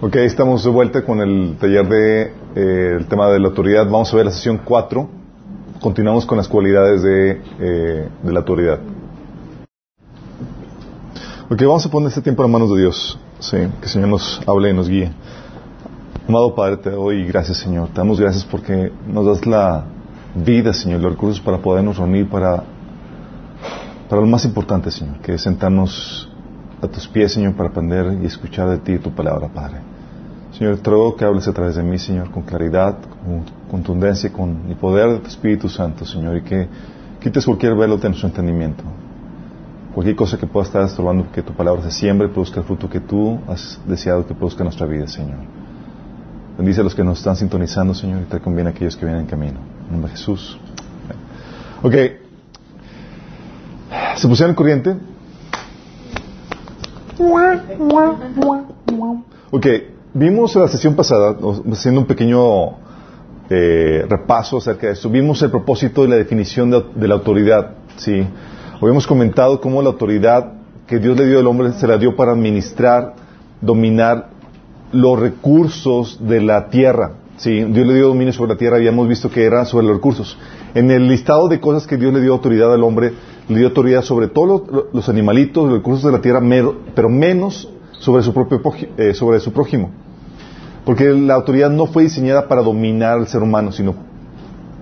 Ok, estamos de vuelta con el taller de eh, el tema de la autoridad. Vamos a ver la sesión 4. Continuamos con las cualidades de, eh, de la autoridad. Ok, vamos a poner este tiempo en manos de Dios. Sí, que el Señor nos hable y nos guíe. Amado Padre, te doy gracias, Señor. Te damos gracias porque nos das la vida, Señor, los recursos para podernos reunir para, para lo más importante, Señor, que es sentarnos a tus pies, Señor, para aprender y escuchar de ti tu palabra, Padre. Señor, te ruego que hables a través de mí, Señor, con claridad, con contundencia, con el poder de tu Espíritu Santo, Señor, y que quites cualquier velo de nuestro entendimiento. Cualquier cosa que pueda estar estorbando que tu palabra se siembre y produzca el fruto que tú has deseado que produzca en nuestra vida, Señor. Bendice a los que nos están sintonizando, Señor, y te conviene a aquellos que vienen en camino. En nombre de Jesús. Ok. ¿Se pusieron en corriente? Ok, vimos en la sesión pasada, haciendo un pequeño eh, repaso acerca de esto, vimos el propósito y la definición de, de, la autoridad. ¿sí? Habíamos comentado cómo la autoridad que Dios le dio al hombre se la dio para administrar, dominar los recursos de la tierra. ¿sí? Dios le dio dominio sobre la tierra, habíamos visto que era sobre los recursos. En el listado de cosas que Dios le dio autoridad al hombre, le dio autoridad sobre todos los, animalitos, los recursos de la tierra, pero menos sobre su propio eh, sobre su prójimo. Porque la autoridad no fue diseñada para dominar al ser humano, sino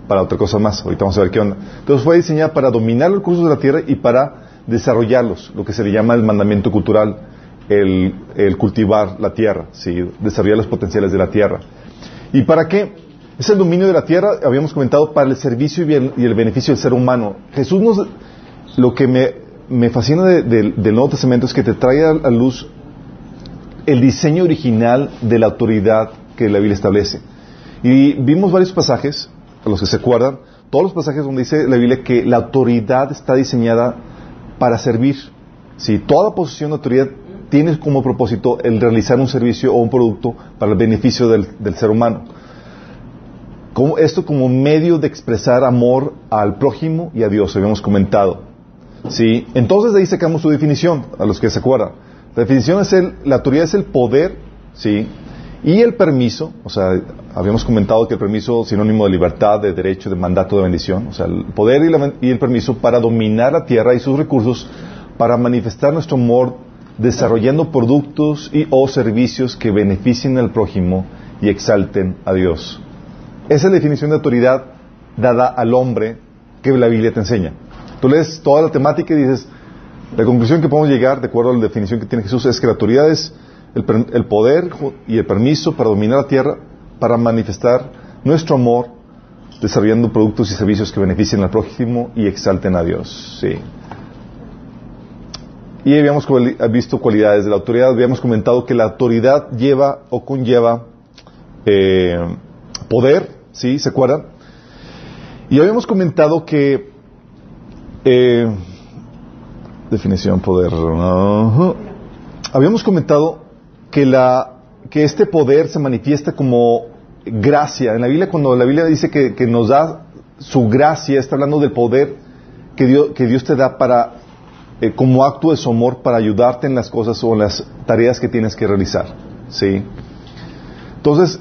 para otra cosa más. Ahorita vamos a ver qué onda. Entonces fue diseñada para dominar los recursos de la tierra y para desarrollarlos, lo que se le llama el mandamiento cultural, el, el cultivar la tierra, ¿sí? desarrollar los potenciales de la tierra. ¿Y para qué? Es el dominio de la tierra, habíamos comentado, para el servicio y el, y el beneficio del ser humano. Jesús nos, lo que me, fascina de, de, del Nuevo Testamento es que te trae a, a luz el diseño original de la autoridad que la Biblia establece. Y vimos varios pasajes, a los que se acuerdan, todos los pasajes donde dice la Biblia que la autoridad está diseñada para servir. Si toda posición de autoridad tiene como propósito el realizar un servicio o un producto para el beneficio del ser humano. Como, esto como medio de expresar amor al prójimo y a Dios, habíamos comentado. ¿Sí? Entonces de ahí sacamos su definición, a los que se acuerdan. La definición es el, la autoridad es el poder, ¿sí? Y el permiso, o sea, habíamos comentado que el permiso es sinónimo de libertad, de derecho, de mandato, de bendición, o sea, el poder y, la, y el permiso para dominar la tierra y sus recursos, para manifestar nuestro amor desarrollando productos y o servicios que beneficien al prójimo y exalten a Dios. Esa es la definición de autoridad dada al hombre que la Biblia te enseña. Tú lees toda la temática y dices, la conclusión que podemos llegar, de acuerdo a la definición que tiene Jesús, es que la autoridad es el, el poder y el permiso para dominar la tierra, para manifestar nuestro amor, desarrollando productos y servicios que beneficien al prójimo y exalten a Dios. Sí. Y habíamos visto cualidades de la autoridad, habíamos comentado que la autoridad lleva o conlleva eh, poder, ¿sí? ¿Se acuerdan? Y habíamos comentado que eh, definición poder. Habíamos comentado que la que este poder se manifiesta como gracia. En la Biblia, cuando la Biblia dice que, que nos da su gracia, está hablando del poder que Dios, que Dios te da para eh, como acto de su amor para ayudarte en las cosas o en las tareas que tienes que realizar. ¿Sí? Entonces,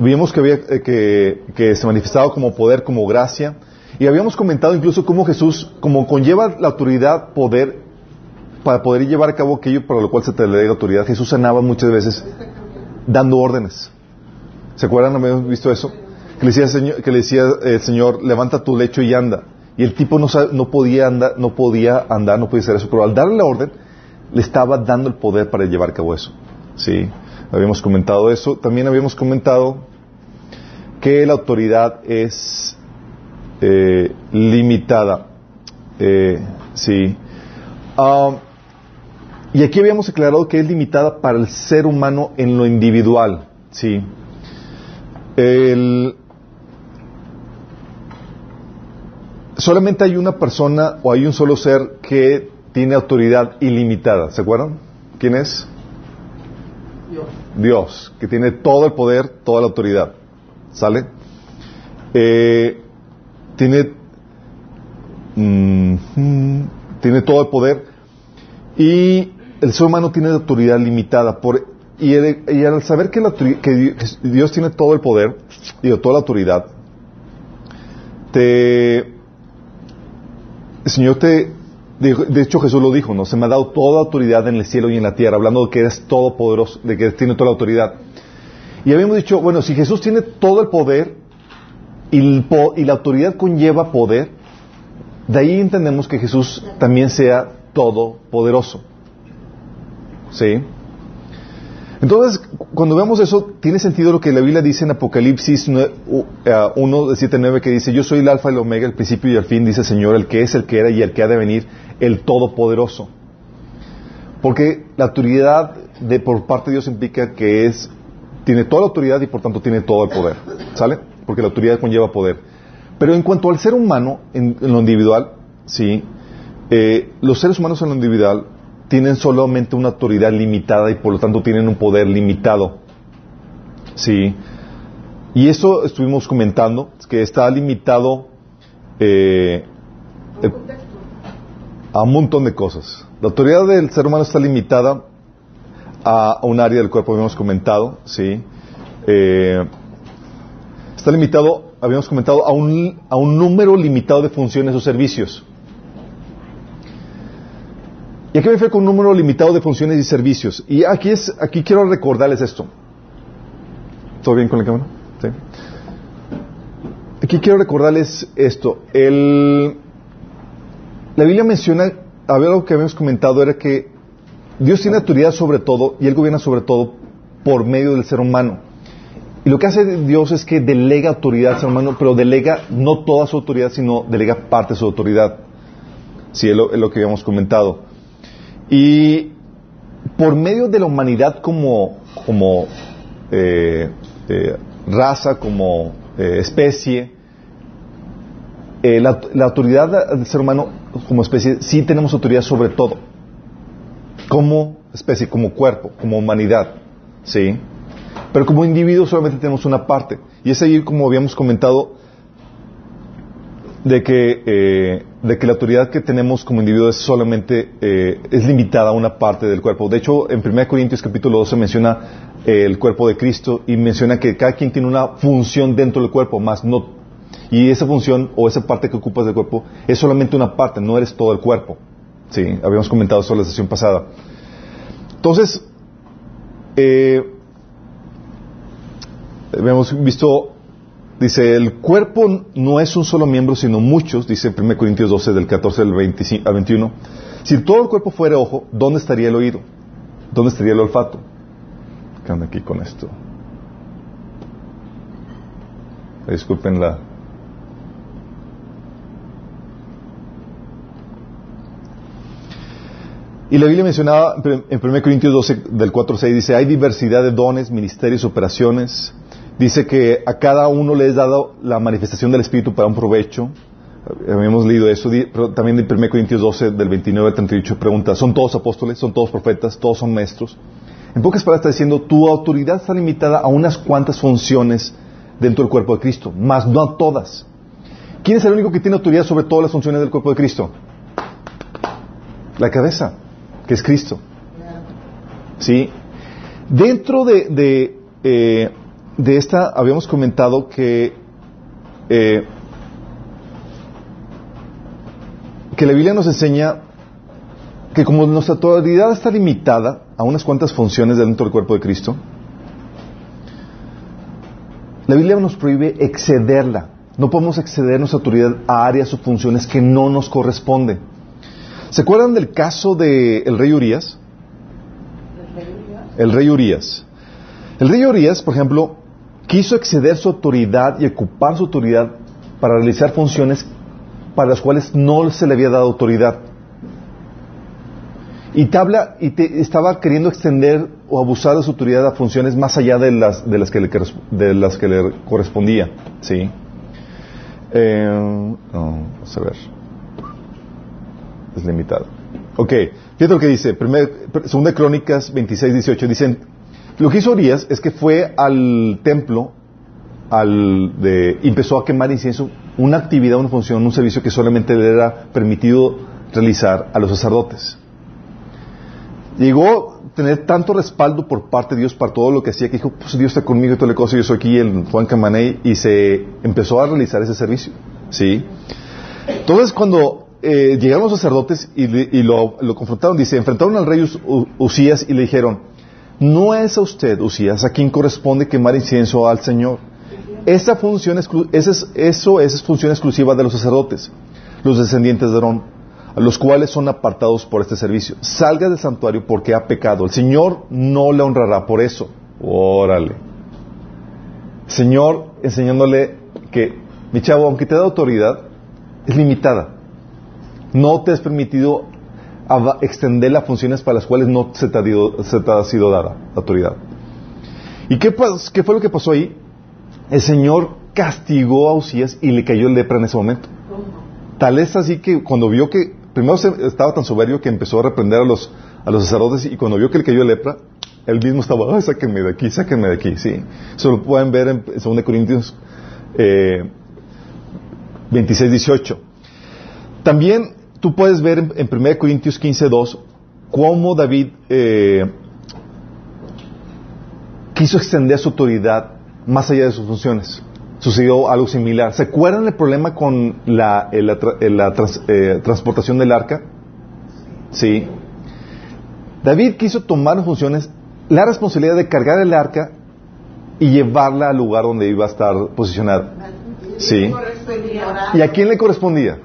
vimos que, había, eh, que, que se manifestaba como poder, como gracia. Y habíamos comentado incluso cómo Jesús, como conlleva la autoridad, poder, para poder llevar a cabo aquello para lo cual se te le da autoridad, Jesús sanaba muchas veces dando órdenes. ¿Se acuerdan? ¿No habíamos visto eso? Que le decía, decía el Señor, levanta tu lecho y anda. Y el tipo no, no, podía andar, no podía andar, no podía hacer eso, pero al darle la orden, le estaba dando el poder para llevar a cabo eso. ¿Sí? Habíamos comentado eso. También habíamos comentado que la autoridad es eh, limitada. Eh, sí. Um, y aquí habíamos aclarado que es limitada para el ser humano en lo individual. Sí. Solamente hay una persona o hay un solo ser que tiene autoridad ilimitada. ¿Se acuerdan? ¿Quién es? Dios. Que tiene todo el poder, toda la autoridad. ¿Sale? Eh, tiene, mm, tiene todo el poder y el ser humano tiene autoridad limitada por, y, al saber que, que, Dios tiene todo el poder y toda la autoridad, te, el Señor te, de, hecho Jesús lo dijo, ¿no? Se me ha dado toda autoridad en el cielo y en la tierra, hablando de que eres todopoderoso, de que tiene toda la autoridad. Y habíamos dicho, bueno, si Jesús tiene todo el poder y, y la autoridad conlleva poder, de ahí entendemos que Jesús también sea todopoderoso. ¿Sí? Entonces, cuando vemos eso, tiene sentido lo que la Biblia dice en Apocalipsis 1, 7, 9, que dice, yo soy el alfa y el omega, el principio y el fin, dice el Señor, el que es, el que era y el que ha de venir, el todopoderoso. Porque la autoridad de por parte de Dios implica que es, tiene toda la autoridad y por tanto tiene todo el poder. ¿Sale? Porque la autoridad conlleva poder. Pero en cuanto al ser humano, en, lo individual, sí, eh, los seres humanos en lo individual tienen solamente una autoridad limitada y por lo tanto tienen un poder limitado. Sí. Y eso estuvimos comentando, que está limitado eh, a un montón de cosas. La autoridad del ser humano está limitada a un área del cuerpo, habíamos comentado, sí. Eh, está limitado, habíamos comentado, a un, a un número limitado de funciones o servicios. Aquí me refiero con un número limitado de funciones y servicios. Y aquí, es, aquí quiero recordarles esto. ¿Todo bien con la cámara? ¿Sí? Aquí quiero recordarles esto. La Biblia menciona, algo que habíamos comentado era que Dios tiene autoridad sobre todo y Él gobierna sobre todo por medio del ser humano. Y lo que hace Dios es que delega autoridad al ser humano, pero delega no toda su autoridad, sino delega parte de su autoridad. Sí, es lo que habíamos comentado. Y por medio de la humanidad como, como eh, eh, raza, como eh, especie, la, la, autoridad del ser humano como especie sí tenemos autoridad sobre todo. Como especie, como cuerpo, como humanidad. ¿Sí? Pero como individuo solamente tenemos una parte. Y es ahí, como habíamos comentado, de que, eh, de que la autoridad que tenemos como individuo es solamente, eh, es limitada a una parte del cuerpo. De hecho, en 1 Corintios capítulo 12 menciona eh, el cuerpo de Cristo y menciona que cada quien tiene una función dentro del cuerpo, más no, y esa función o esa parte que ocupas del cuerpo es solamente una parte, no eres todo el cuerpo. Sí, habíamos comentado eso en la sesión pasada. Entonces, habíamos visto Dice, el cuerpo no es un solo miembro, sino muchos, dice 1 Corintios 12, del 14 al, 21. Si todo el cuerpo fuera ojo, ¿dónde estaría el oído? ¿Dónde estaría el olfato? ¿Qué aquí con esto? Disculpen la... Y la Biblia mencionaba en 1 Corintios 12, del 4 al 6, dice, hay diversidad de dones, ministerios, operaciones, Dice que a cada uno le es dado la manifestación del Espíritu para un provecho. Habíamos leído eso, pero también de 1 Corintios 12, del 29 al 38, pregunta, ¿son todos apóstoles? ¿Son todos profetas? ¿Todos son maestros? En pocas palabras está diciendo, tu autoridad está limitada a unas cuantas funciones dentro del cuerpo de Cristo, más no a todas. ¿Quién es el único que tiene autoridad sobre todas las funciones del cuerpo de Cristo? La cabeza, que es Cristo. ¿Sí? Dentro de, eh, de esta habíamos comentado que, eh, que la Biblia nos enseña que como nuestra autoridad está limitada a unas cuantas funciones dentro del cuerpo de Cristo, la Biblia nos prohíbe excederla. No podemos exceder nuestra autoridad a áreas o funciones que no nos corresponden. ¿Se acuerdan del caso del rey Urias? El rey Urias. El rey Urias, por ejemplo, quiso exceder su autoridad y ocupar su autoridad para realizar funciones para las cuales no se le había dado autoridad. Y, tabla, y estaba queriendo extender o abusar de su autoridad a funciones más allá de las, de las, que, le, de las que le correspondía. ¿sí? Eh, vamos a ver. Es limitado. Ok, fíjate lo que dice. segunda Crónicas 26, 18. Dicen, lo que hizo Urias es que fue al templo empezó a quemar incienso, una actividad, una función, un servicio que solamente le era permitido realizar a los sacerdotes. Llegó a tener tanto respaldo por parte de Dios para todo lo que hacía que dijo, pues Dios está conmigo y toda la cosa, yo soy aquí en Juan Camaney y se empezó a realizar ese servicio. ¿Sí? Entonces cuando eh, llegaron los sacerdotes y, lo, confrontaron, dice, enfrentaron al rey Usías y le dijeron, no es a usted, Usías, a quien corresponde quemar incienso al Señor. Esa función, es, eso es función exclusiva de los sacerdotes, los descendientes de Aarón, a los cuales son apartados por este servicio. Salga del santuario porque ha pecado. El Señor no le honrará por eso. Órale. Señor enseñándole que, mi chavo, aunque te da autoridad, es limitada. No te has permitido extender las funciones para las cuales no se te ha, sido dada autoridad. ¿Y qué, qué fue lo que pasó ahí? el Señor castigó a Usías y le cayó el lepra en ese momento. Tal es así que cuando vio que, primero estaba tan soberbio que empezó a reprender a los, a los sacerdotes y cuando vio que le cayó el lepra, él mismo estaba, ay, sáquenme de aquí, sáquenme de aquí, sí. Eso lo pueden ver en 2 Corintios eh, 26, 18. También tú puedes ver en, 1 Corintios 15, 2 cómo David eh, quiso extender su autoridad más allá de sus funciones. Sucedió algo similar. ¿Se acuerdan el problema con la, eh, transportación del arca? Sí. David quiso tomar funciones, la responsabilidad de cargar el arca y llevarla al lugar donde iba a estar posicionada. Sí. ¿Y a quién le correspondía?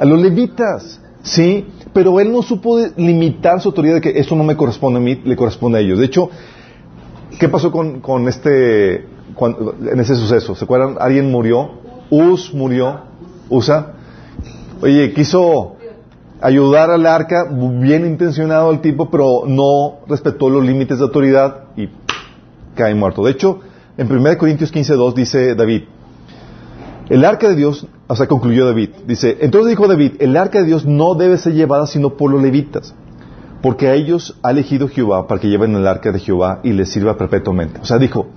A los levitas. Sí. Pero él no supo limitar su autoridad de que esto no me corresponde a mí, le corresponde a ellos. De hecho, ¿qué pasó con, con este en ese suceso. ¿Se acuerdan? Alguien murió, Us murió, Usa. Oye, quiso ayudar al arca, bien intencionado el tipo, pero no respetó los límites de autoridad y cae muerto. De hecho, en 1 Corintios 15.2 dice David, el arca de Dios, o sea, concluyó David, dice, entonces dijo David, el arca de Dios no debe ser llevada sino por los levitas porque a ellos ha elegido Jehová para que lleven el arca de Jehová y les sirva perpetuamente. O sea, dijo,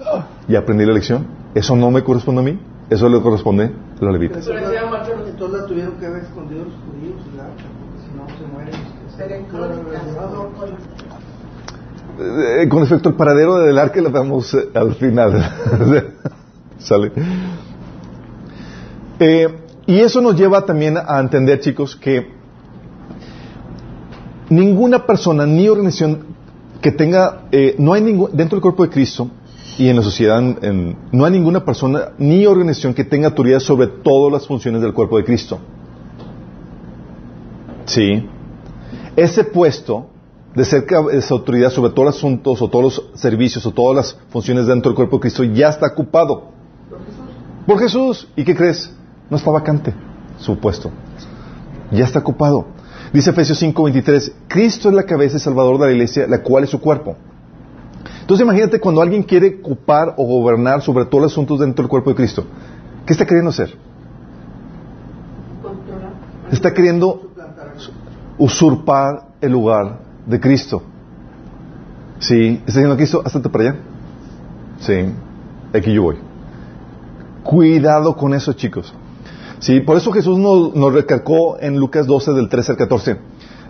ya aprendí la lección, eso no me corresponde a mí, eso le corresponde a los levitas. Pero entonces la tuvieron que haber escondido los judíos el arca, porque si no se mueren. Eh, con respecto al paradero del arca, lo vemos eh, al final. Sale. Eh, y eso nos lleva también a entender, chicos, que ninguna persona ni organización que tenga, eh, no hay ningún, dentro del cuerpo de Cristo y en la sociedad, no hay ninguna persona ni organización que tenga autoridad sobre todas las funciones del cuerpo de Cristo. Sí. Ese puesto de ser esa autoridad sobre todos los asuntos o todos los servicios o todas las funciones dentro del cuerpo de Cristo ya está ocupado. Por Jesús. Por Jesús. ¿Y qué crees? No está vacante su puesto. Ya está ocupado. Dice Efesios 5:23, Cristo es la cabeza y salvador de la iglesia, la cual es su cuerpo. Entonces imagínate cuando alguien quiere ocupar o gobernar sobre todos los asuntos dentro del cuerpo de Cristo. ¿Qué está queriendo hacer? Está queriendo usurpar el lugar de Cristo. Sí, está diciendo Cristo, hasta para allá. Sí, aquí yo voy. Cuidado con eso, chicos. Sí, por eso Jesús nos, recalcó en Lucas 12 del 13 al 14.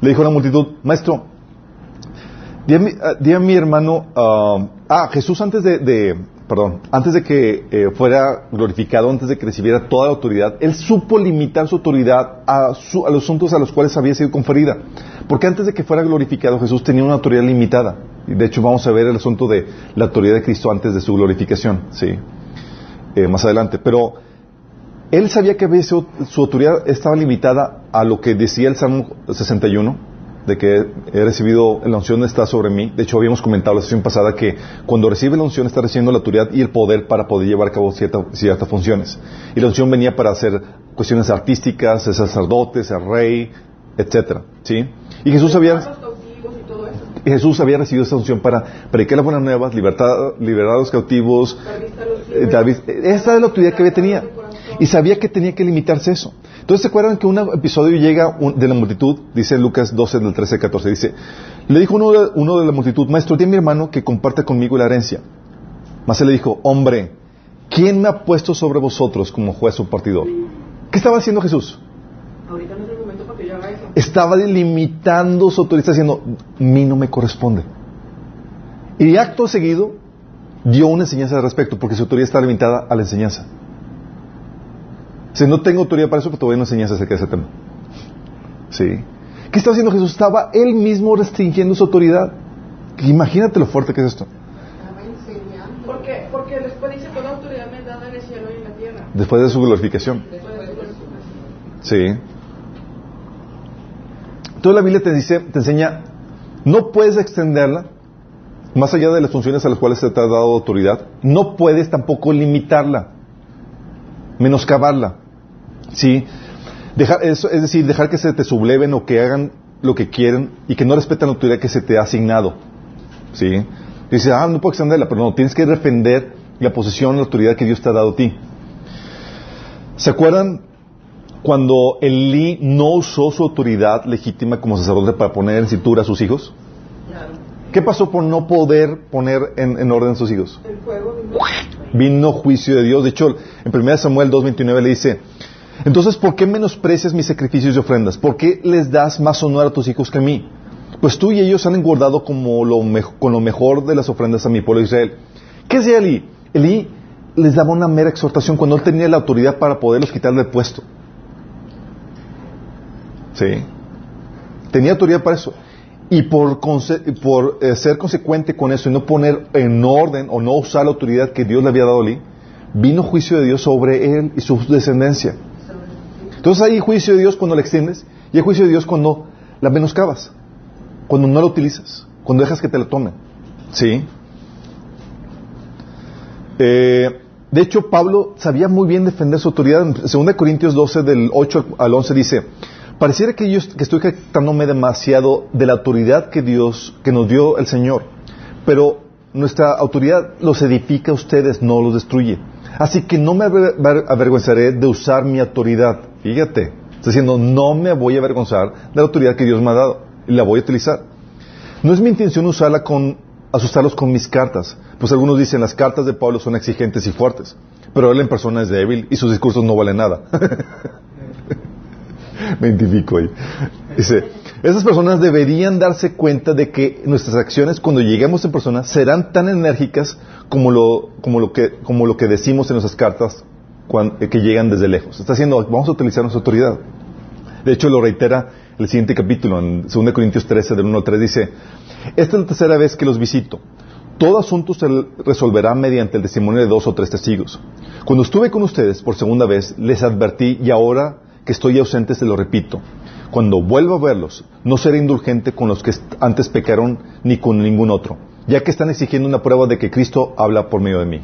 Le dijo a la multitud, maestro, di a mi, hermano, ah, ah, Jesús antes de, perdón, antes de que eh, fuera glorificado, antes de que recibiera toda la autoridad, él supo limitar su autoridad a, a los asuntos a los cuales había sido conferida. Porque antes de que fuera glorificado, Jesús tenía una autoridad limitada. Y de hecho vamos a ver el asunto de la autoridad de Cristo antes de su glorificación, sí, eh, más adelante. Pero él sabía que su, autoridad estaba limitada a lo que decía el Salmo 61, de que he recibido la unción está sobre mí. De hecho, habíamos comentado la sesión pasada que cuando recibe la unción está recibiendo la autoridad y el poder para poder llevar a cabo ciertas funciones. Y la unción venía para hacer cuestiones artísticas, ser sacerdote, ser rey, etcétera, ¿sí? Y Jesús había Jesús había recibido esa unción para predicar las buenas nuevas, libertar, liberar a los cautivos. Eh, esa es la autoridad que había tenía y sabía que tenía que limitarse eso. Entonces, ¿se acuerdan que un episodio llega de la multitud? Dice Lucas 12, del 13 al 14. Dice, le dijo uno de, uno de la multitud, maestro, tiene mi hermano que comparte conmigo la herencia. Mas él le dijo, hombre, ¿quién me ha puesto sobre vosotros como juez o partidor? ¿Qué estaba haciendo Jesús? Ahorita no es el momento para que yo haga eso. estaba limitando su autoridad, diciendo, a mí no me corresponde. Y acto seguido dio una enseñanza al respecto, porque su autoridad está limitada a la enseñanza. Si no tengo autoridad para eso, pues todavía no enseñanza acerca de ese tema. ¿Sí? ¿Qué estaba haciendo Jesús? Estaba él mismo restringiendo su autoridad. Imagínate lo fuerte que es esto. Porque, porque después dice, toda autoridad me da en el cielo y en la tierra. Después de su glorificación. Después de su glorificación. Sí. Toda la Biblia te dice, te enseña, no puedes extenderla más allá de las funciones a las cuales se te ha dado autoridad, no puedes tampoco limitarla, menoscabarla. ¿Sí? Dejar, es decir, dejar que se te subleven o que hagan lo que quieren y que no respetan la autoridad que se te ha asignado. ¿Sí? Dice, ah, no puedo extenderla, pero no, tienes que defender la posición, la autoridad que Dios te ha dado a ti. ¿Se acuerdan cuando Elí no usó su autoridad legítima como sacerdote para poner en cintura a sus hijos? Claro. ¿Qué pasó por no poder poner en, en orden a sus hijos? El fuego vino. Vino juicio de Dios. De hecho, en 1 Samuel 2.29 le dice, entonces, ¿por qué menosprecias mis sacrificios y ofrendas? ¿Por qué les das más honor a tus hijos que a mí? Pues tú y ellos han engordado como lo con lo mejor de las ofrendas a mi pueblo Israel. ¿Qué hacía Elí? Elí les daba una mera exhortación cuando él tenía la autoridad para poderlos quitar del puesto. ¿Sí? Tenía autoridad para eso. Y por eh, ser consecuente con eso y no poner en orden o no usar la autoridad que Dios le había dado a Elí, vino juicio de Dios sobre él y su descendencia. Entonces hay juicio de Dios cuando la extiendes y hay juicio de Dios cuando la menoscabas, cuando no la utilizas, cuando dejas que te la tomen. ¿Sí? Eh, de hecho, Pablo sabía muy bien defender su autoridad. En 2 Corintios 12, del 8 al 11, dice, pareciera que yo estoy jactándome demasiado de la autoridad que Dios, que nos dio el Señor, pero nuestra autoridad los edifica a ustedes, no los destruye. Así que no me aver- aver- avergonzaré de usar mi autoridad. Fíjate, está diciendo, no me voy a avergonzar de la autoridad que Dios me ha dado y la voy a utilizar. No es mi intención usarla con, asustarlos con mis cartas, pues algunos dicen las cartas de Pablo son exigentes y fuertes, pero él en persona es débil y sus discursos no valen nada. Me identifico ahí. Dice, esas personas deberían darse cuenta de que nuestras acciones cuando lleguemos en persona serán tan enérgicas como lo, como lo, que, como lo que decimos en nuestras cartas cuan- que llegan desde lejos. Está diciendo, vamos a utilizar nuestra autoridad. De hecho, lo reitera el siguiente capítulo, en 2 Corintios 13, del 1 al 3, dice, esta es la tercera vez que los visito. Todo asunto se resolverá mediante el testimonio de dos o tres testigos. Cuando estuve con ustedes por segunda vez, les advertí y ahora que estoy ausente se lo repito. Cuando vuelva a verlos, no seré indulgente con los que antes pecaron ni con ningún otro, ya que están exigiendo una prueba de que Cristo habla por medio de mí.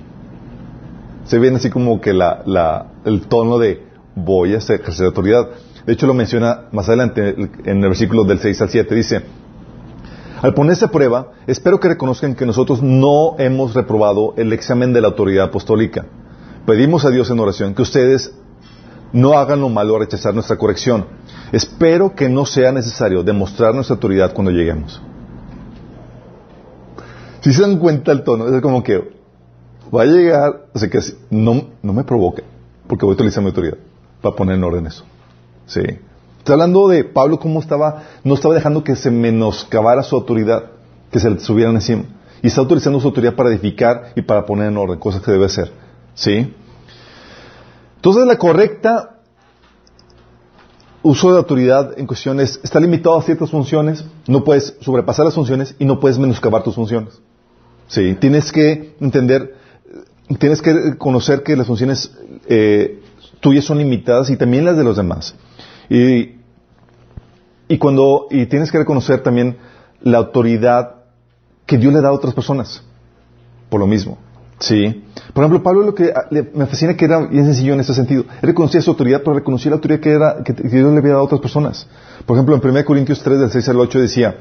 Se viene así como que el tono de voy a ejercer autoridad. De hecho, lo menciona más adelante en el versículo del 6 al 7. Dice, al ponerse a prueba, espero que reconozcan que nosotros no hemos reprobado el examen de la autoridad apostólica. Pedimos a Dios en oración que ustedes no hagan lo malo a rechazar nuestra corrección. Espero que no sea necesario demostrar nuestra autoridad cuando lleguemos. Si se dan cuenta el tono, es como que va a llegar, o sea que no, no me provoque, porque voy a utilizar mi autoridad para poner en orden eso. Sí. Está hablando de Pablo cómo estaba, no estaba dejando que se menoscabara su autoridad, que se le subieran encima. Y está utilizando su autoridad para edificar y para poner en orden, cosas que debe hacer. ¿Sí? Entonces la correcta uso de autoridad en cuestiones está limitado a ciertas funciones, no puedes sobrepasar las funciones y no puedes menoscabar tus funciones. Sí, tienes que entender, tienes que conocer que las funciones eh, tuyas son limitadas y también las de los demás. Y, y cuando y tienes que reconocer también la autoridad que Dios le da a otras personas por lo mismo. Sí. Por ejemplo, Pablo lo que ah, me fascina que era bien sencillo en ese sentido. Él reconocía su autoridad, pero reconocía la autoridad que, era, que Dios le había dado a otras personas. Por ejemplo, en 1 Corintios 3, del 6 al 8 decía,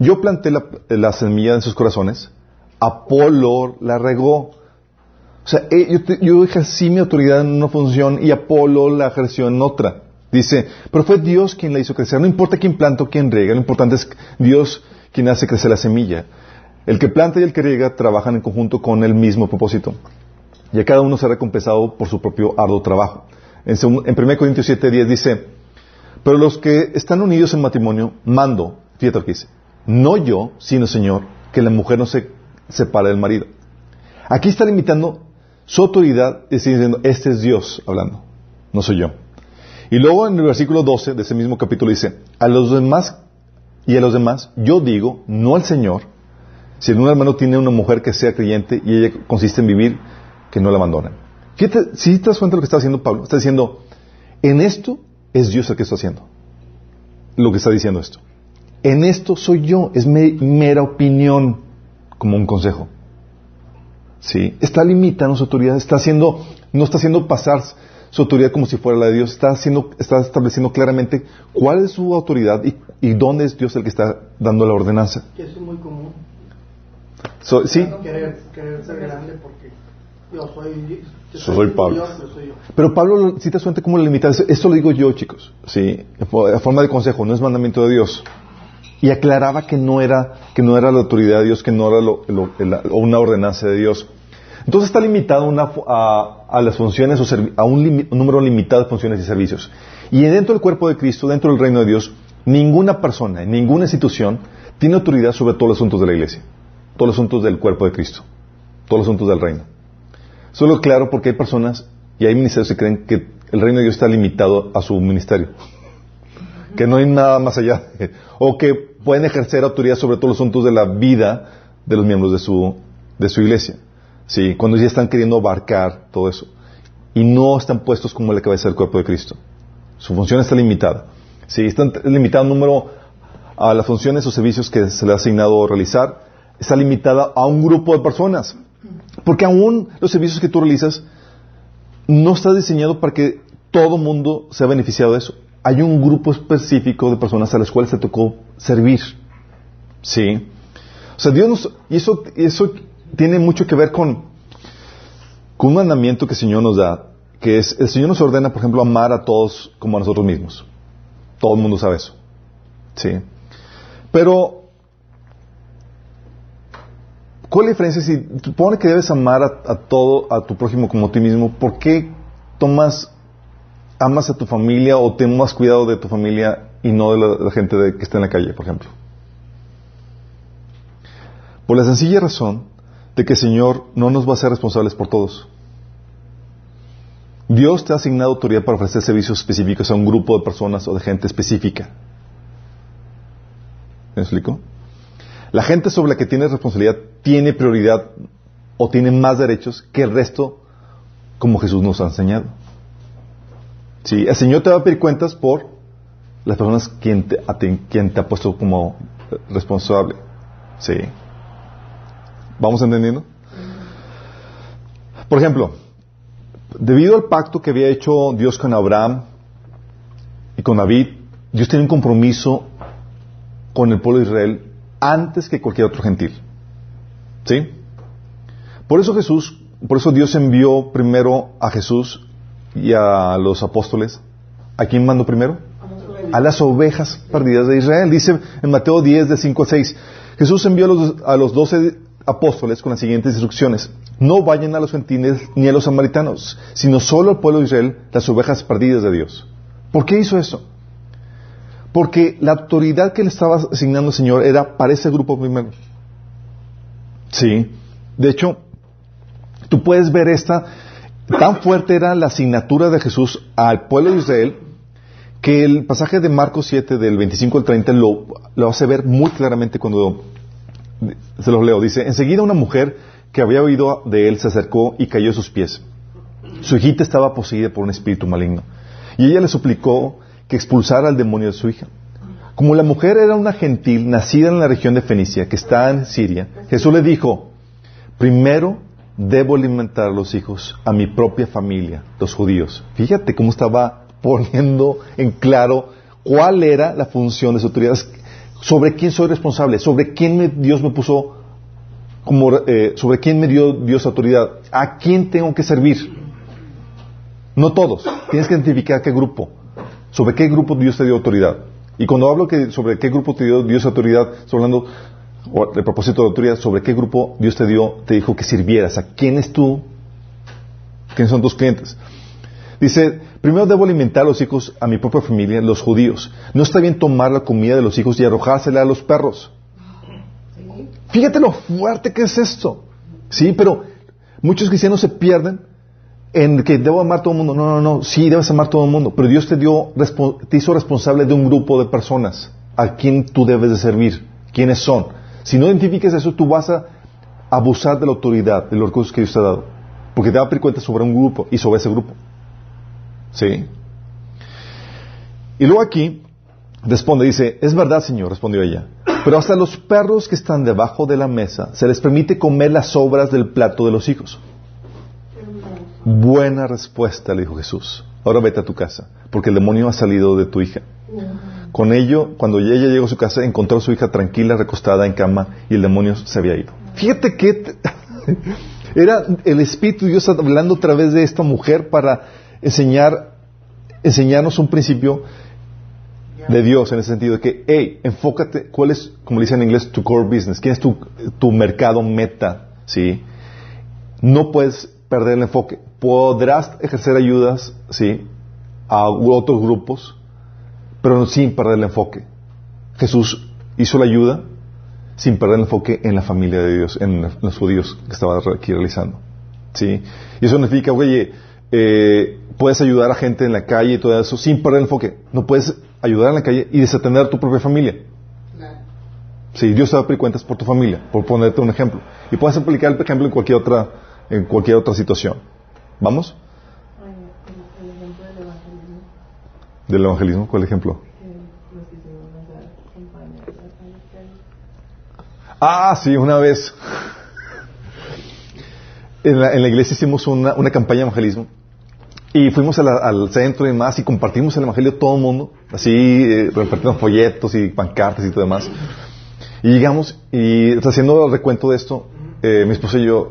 yo planté la, la semilla en sus corazones, Apolo la regó. O sea, eh, yo, yo ejercí mi autoridad en una función y Apolo la ejerció en otra. Dice, pero fue Dios quien la hizo crecer. No importa quién planta o quién riega, lo importante es Dios quien hace crecer la semilla. El que planta y el que riega trabajan en conjunto con el mismo propósito. Y a cada uno será recompensado por su propio arduo trabajo. En, en 1 Corintios 7, 10 dice, Pero los que están unidos en matrimonio, mando, fíjate lo que dice, no yo, sino Señor, que la mujer no se separe del marido. Aquí está limitando su autoridad, y diciendo, este es Dios hablando, no soy yo. Y luego en el versículo 12 de ese mismo capítulo dice, a los demás y a los demás, yo digo, no al Señor, si un hermano tiene una mujer que sea creyente y ella consiste en vivir, que no la abandonen. Fíjate, si te das cuenta de lo que está haciendo Pablo, está diciendo, en esto es Dios el que está haciendo. Lo que está diciendo esto. En esto soy yo, es mera opinión, como un consejo. ¿Sí? Está limitando su autoridad, está haciendo, no está haciendo pasar su autoridad como si fuera la de Dios, está, haciendo, está estableciendo claramente cuál es su autoridad y, dónde es Dios el que está dando la ordenanza. Que eso es muy común. sí. Querer, ser grande porque yo soy, soy, Pablo. Pero Pablo, si te cuenta cómo lo limita, esto lo digo yo, chicos, sí, a forma de consejo, no es mandamiento de Dios. Y aclaraba que no era, que no era la autoridad de Dios, que no era lo, una ordenanza de Dios. Entonces está limitado a, las funciones o a un, número limitado de funciones y servicios. Y dentro del cuerpo de Cristo, dentro del reino de Dios, ninguna persona, ninguna institución tiene autoridad sobre todos los asuntos de la iglesia, todos los asuntos del cuerpo de Cristo, todos los asuntos del reino. Solo claro porque hay personas y hay ministerios que creen que el reino de Dios está limitado a su ministerio, que no hay nada más allá, o que pueden ejercer autoridad sobre todos los asuntos de la vida de los miembros de su, de su iglesia. Sí, cuando ya están queriendo abarcar todo eso. Y no están puestos como la cabeza del cuerpo de Cristo. Su función está limitada. Sí, están limitado número a las funciones o servicios que se le ha asignado realizar. Está limitada a un grupo de personas. Porque aún los servicios que tú realizas no está diseñado para que todo mundo sea beneficiado de eso. Hay un grupo específico de personas a las cuales te tocó servir. Sí. O sea, Dios nos, y eso, eso tiene mucho que ver con, con un mandamiento que el Señor nos da, que es, el Señor nos ordena, por ejemplo, amar a todos como a nosotros mismos. Todo el mundo sabe eso. ¿Sí? Pero, ¿cuál es la diferencia si supone que debes amar a, todo, a tu prójimo como a ti mismo? ¿Por qué tomas, amas a tu familia o tomas cuidado de tu familia y no de la, gente que está en la calle, por ejemplo? Por la sencilla razón de que el Señor no nos va a ser responsables por todos. Dios te ha asignado autoridad para ofrecer servicios específicos a un grupo de personas o de gente específica. ¿Me explico? La gente sobre la que tienes responsabilidad tiene prioridad o tiene más derechos que el resto como Jesús nos ha enseñado. Sí, el Señor te va a pedir cuentas por las personas quien te, quien te ha puesto como responsable. Sí. ¿Vamos entendiendo? Por ejemplo, debido al pacto que había hecho Dios con Abraham y con David, Dios tenía un compromiso con el pueblo de Israel antes que cualquier otro gentil. ¿Sí? Por eso Jesús, por eso Dios envió primero a Jesús y a los apóstoles. ¿A quién mandó primero? A las ovejas perdidas de Israel. Dice en Mateo 10, de 5 a 6. Jesús envió a los, doce apóstoles con las siguientes instrucciones. No vayan a los gentiles ni a los samaritanos, sino solo al pueblo de Israel, las ovejas perdidas de Dios. ¿Por qué hizo eso? Porque la autoridad que le estaba asignando el Señor era para ese grupo primero. Sí. De hecho, tú puedes ver esta, tan fuerte era la asignatura de Jesús al pueblo de Israel, que el pasaje de Marcos 7, del 25 al 30, lo, hace ver muy claramente cuando se los leo, dice, enseguida una mujer que había oído de él se acercó y cayó a sus pies. Su hijita estaba poseída por un espíritu maligno. Y ella le suplicó que expulsara al demonio de su hija. Como la mujer era una gentil nacida en la región de Fenicia, que está en Siria, Jesús le dijo, primero debo alimentar a los hijos, a mi propia familia, los judíos. Fíjate cómo estaba poniendo en claro cuál era la función de su autoridad sobre quién soy responsable, sobre quién Dios me puso como, eh, sobre quién me dio Dios autoridad, a quién tengo que servir. No todos, tienes que identificar qué grupo, sobre qué grupo Dios te dio autoridad. Y cuando hablo que sobre qué grupo te dio Dios autoridad, estoy hablando de propósito de autoridad, sobre qué grupo Dios te dio, te dijo que sirvieras, a quién es tú, quiénes son tus clientes. Dice, primero debo alimentar a los hijos, a mi propia familia, los judíos. No está bien tomar la comida de los hijos y arrojársela a los perros. Fíjate lo fuerte que es esto. Sí, pero muchos cristianos se pierden en que debo amar a todo el mundo. No, no, no. Sí, debes amar a todo el mundo. Pero Dios te dio, te hizo responsable de un grupo de personas a quien tú debes de servir. ¿Quiénes son? Si no identificas eso, tú vas a abusar de la autoridad, de los recursos que Dios te ha dado. Porque te va a pedir cuenta sobre un grupo y sobre ese grupo. ¿Sí? Y luego aquí responde, dice, es verdad, Señor, respondió ella. Pero hasta los perros que están debajo de la mesa se les permite comer las sobras del plato de los hijos. Buena respuesta, le dijo Jesús. Ahora vete a tu casa, porque el demonio ha salido de tu hija. Con ello, cuando ella llegó a su casa, encontró a su hija tranquila, recostada en cama, y el demonio se había ido. Fíjate que era el Espíritu Dios hablando a través de esta mujer para enseñar, enseñarnos un principio de Dios en ese sentido de que, hey, enfócate, ¿cuál es, como dice en inglés, tu core business? ¿Quién es tu, tu mercado meta? ¿Sí? No puedes perder el enfoque. Podrás ejercer ayudas, ¿sí? A otros grupos, pero sin perder el enfoque. Jesús hizo la ayuda sin perder el enfoque en la familia de Dios, en los judíos que estaba aquí realizando. ¿Sí? Y eso significa, oye, eh, puedes ayudar a gente en la calle y todo eso sin perder el enfoque. No puedes ayudar en la calle y desatender a tu propia familia. Sí, Dios te va a pedir cuentas por tu familia, por ponerte un ejemplo. Y puedes aplicar el ejemplo en cualquier otra, en cualquier otra situación. ¿Vamos? Del evangelismo, ¿cuál ejemplo? Ah, sí, una vez. En la, en la iglesia hicimos una, una campaña de evangelismo y fuimos al centro y demás y compartimos el evangelio todo el mundo, así eh, repartiendo folletos y pancartas y todo demás. Y llegamos y haciendo el recuento de esto, eh, mi esposa y yo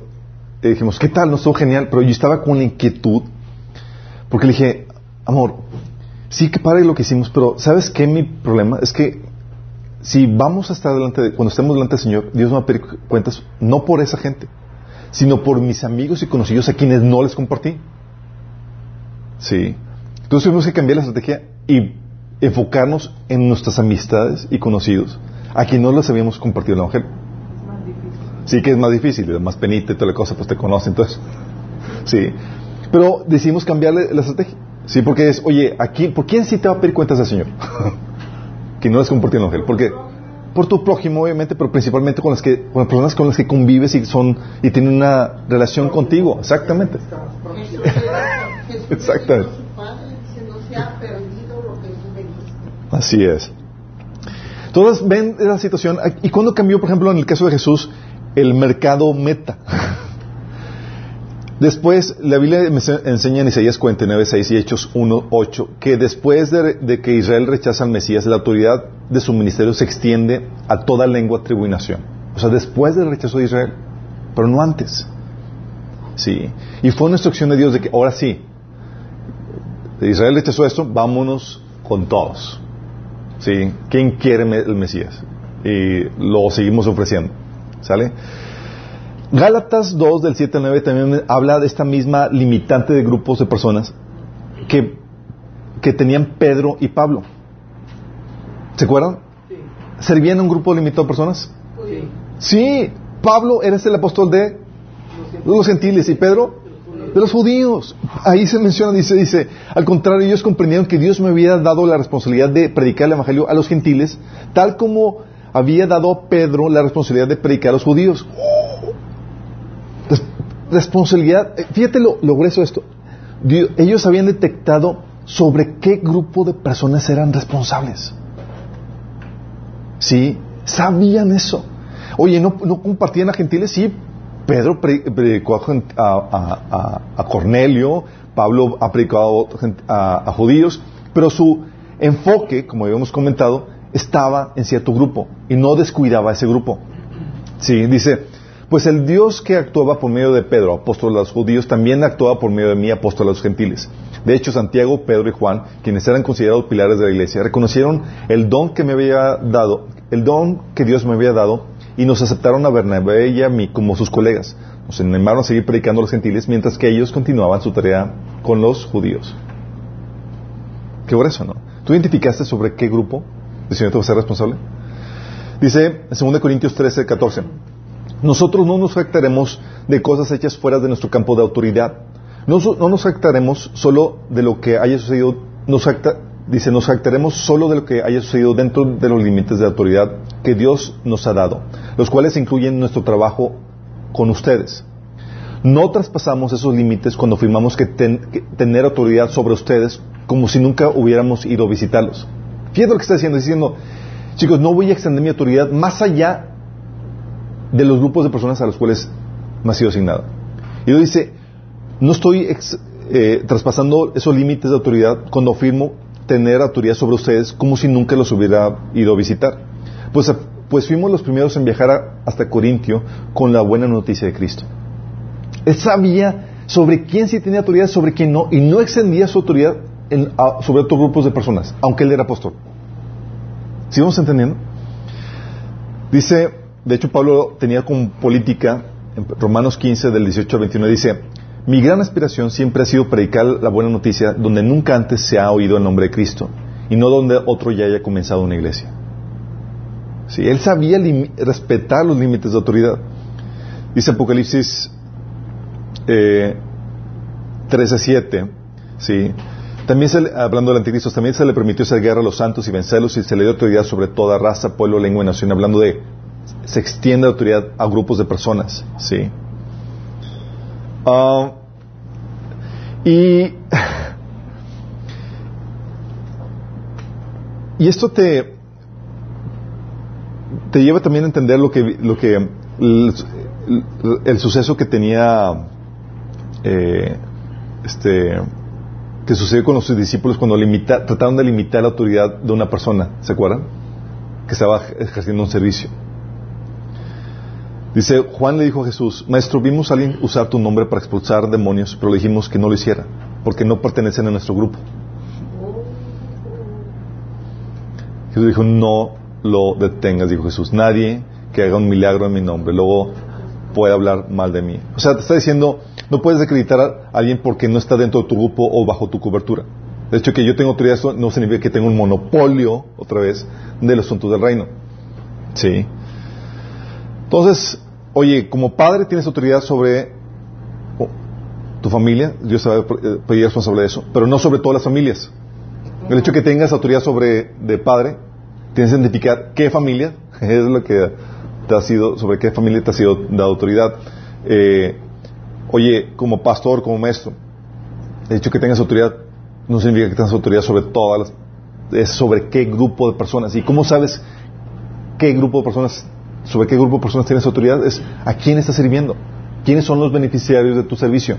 eh, dijimos, ¿qué tal? No estuvo genial, pero yo estaba con la inquietud porque le dije, amor, sí que padre lo que hicimos, pero ¿sabes qué? Mi problema es que si vamos a estar delante, de, cuando estemos delante del Señor, Dios me va a pedir cuentas no por esa gente, sino por mis amigos y conocidos a quienes no les compartí. Sí. Entonces tuvimos que cambiar la estrategia y enfocarnos en nuestras amistades y conocidos, a quienes no les habíamos compartido el Evangelio. Sí que es más difícil, es más penita toda la cosa, pues te conocen, entonces. Sí. Pero decidimos cambiarle la estrategia. Sí, porque es, oye, aquí, ¿por quién sí te va a pedir cuentas al Señor? que no les compartió el Evangelio. Porque por tu prójimo, obviamente, pero principalmente con las que, con las personas con las que convives y son y tienen una relación contigo. Exactamente. Exactamente. Así es. Todas ven esa situación. ¿Y cuando cambió, por ejemplo, en el caso de Jesús, el mercado meta? Después, la Biblia enseña en Isaías 49, 6 y Hechos 1, 8, que después de, que Israel rechaza al Mesías, la autoridad de su ministerio se extiende a toda lengua, tribu y nación. O sea, después del rechazo de Israel, pero no antes. Sí. Y fue una instrucción de Dios de que ahora sí, Israel rechazó esto, vámonos con todos. ¿Sí? ¿Quién quiere el Mesías? Y lo seguimos ofreciendo. ¿Sale? Gálatas 2 del 7 al 9 también habla de esta misma limitante de grupos de personas que, que tenían Pedro y Pablo. ¿Se acuerdan? Sí. ¿Servían a un grupo limitado de personas? Sí. Sí, Pablo era el apóstol de los gentiles y Pedro de los judíos. Ahí se menciona, dice, dice, al contrario, ellos comprendieron que Dios me había dado la responsabilidad de predicar el Evangelio a los gentiles, tal como había dado a Pedro la responsabilidad de predicar a los judíos. Responsabilidad, eh, fíjate lo, grueso de esto. ellos habían detectado sobre qué grupo de personas eran responsables. ¿Sí? Sabían eso. Oye, ¿no, no compartían a gentiles? Sí, Pedro predicó a, Cornelio, Pablo ha predicado a, judíos, pero su enfoque, como habíamos comentado, estaba en cierto grupo y no descuidaba ese grupo. Sí, dice, pues el Dios que actuaba por medio de Pedro, apóstol a los judíos, también actuaba por medio de mí, apóstol a los gentiles. De hecho, Santiago, Pedro y Juan, quienes eran considerados pilares de la iglesia, reconocieron el don que me había dado, el don que Dios me había dado y nos aceptaron a Bernabé y a mí como sus colegas. Nos animaron a seguir predicando a los gentiles mientras que ellos continuaban su tarea con los judíos. qué grueso, ¿no? ¿Tú identificaste sobre qué grupo el Señor te ser responsable? Dice en 2 Corintios 13, 14. Nosotros no nos jactaremos de cosas hechas fuera de nuestro campo de autoridad. No, no nos jactaremos solo de lo que haya sucedido. Nos dice, nos jactaremos solo de lo que haya sucedido dentro de los límites de autoridad que Dios nos ha dado, los cuales incluyen nuestro trabajo con ustedes. No traspasamos esos límites cuando afirmamos que, tener autoridad sobre ustedes como si nunca hubiéramos ido a visitarlos. Fíjate lo que está diciendo, diciendo, chicos, no voy a extender mi autoridad más allá de los grupos de personas a los cuales me ha sido asignado. Y luego dice, no estoy eh, traspasando esos límites de autoridad cuando afirmo tener autoridad sobre ustedes como si nunca los hubiera ido a visitar. Pues, pues fuimos los primeros en viajar hasta Corintio con la buena noticia de Cristo. Él sabía sobre quién sí tenía autoridad, sobre quién no, y no extendía su autoridad sobre otros grupos de personas, aunque él era apóstol. ¿Sí vamos entendiendo? Dice, de hecho Pablo tenía como política, en Romanos 15, del 18 al 29, dice, mi gran aspiración siempre ha sido predicar la buena noticia donde nunca antes se ha oído el nombre de Cristo y no donde otro ya haya comenzado una iglesia. Sí, él sabía respetar los límites de autoridad. Dice Apocalipsis eh, 13, 7, ¿sí? También hablando del anticristo, también se le permitió hacer guerra a los santos y vencerlos y se le dio autoridad sobre toda raza, pueblo, lengua y nación, hablando de se extiende la autoridad a grupos de personas, ¿sí? Ah, y, y esto te, te lleva también a entender lo que, lo que el, suceso que tenía eh, este que sucedió con los discípulos cuando trataron de limitar la autoridad de una persona, ¿se acuerdan? Que estaba ejerciendo un servicio. Dice, Juan le dijo a Jesús, Maestro, vimos a alguien usar tu nombre para expulsar demonios, pero le dijimos que no lo hiciera, porque no pertenecen a nuestro grupo. Jesús dijo, no lo detengas, dijo Jesús. Nadie que haga un milagro en mi nombre, luego puede hablar mal de mí. O sea, te está diciendo, no puedes acreditar a alguien porque no está dentro de tu grupo o bajo tu cobertura. De hecho, que yo tengo autoridad no significa que tengo un monopolio, otra vez, de los asuntos del reino. Sí. Entonces, oye, como padre tienes autoridad sobre tu familia, Dios te va a pedir responsable de eso, pero no sobre todas las familias. El hecho que tengas autoridad sobre de padre, tienes que identificar qué familia es lo que te ha sido, sobre qué familia te ha sido dada autoridad. Eh, oye, como pastor, como maestro, el hecho que tengas autoridad no significa que tengas autoridad sobre todas las, es sobre qué grupo de personas. ¿Y cómo sabes qué grupo de personas sobre qué grupo de personas tienes autoridad es a quién estás sirviendo. ¿Quiénes son los beneficiarios de tu servicio?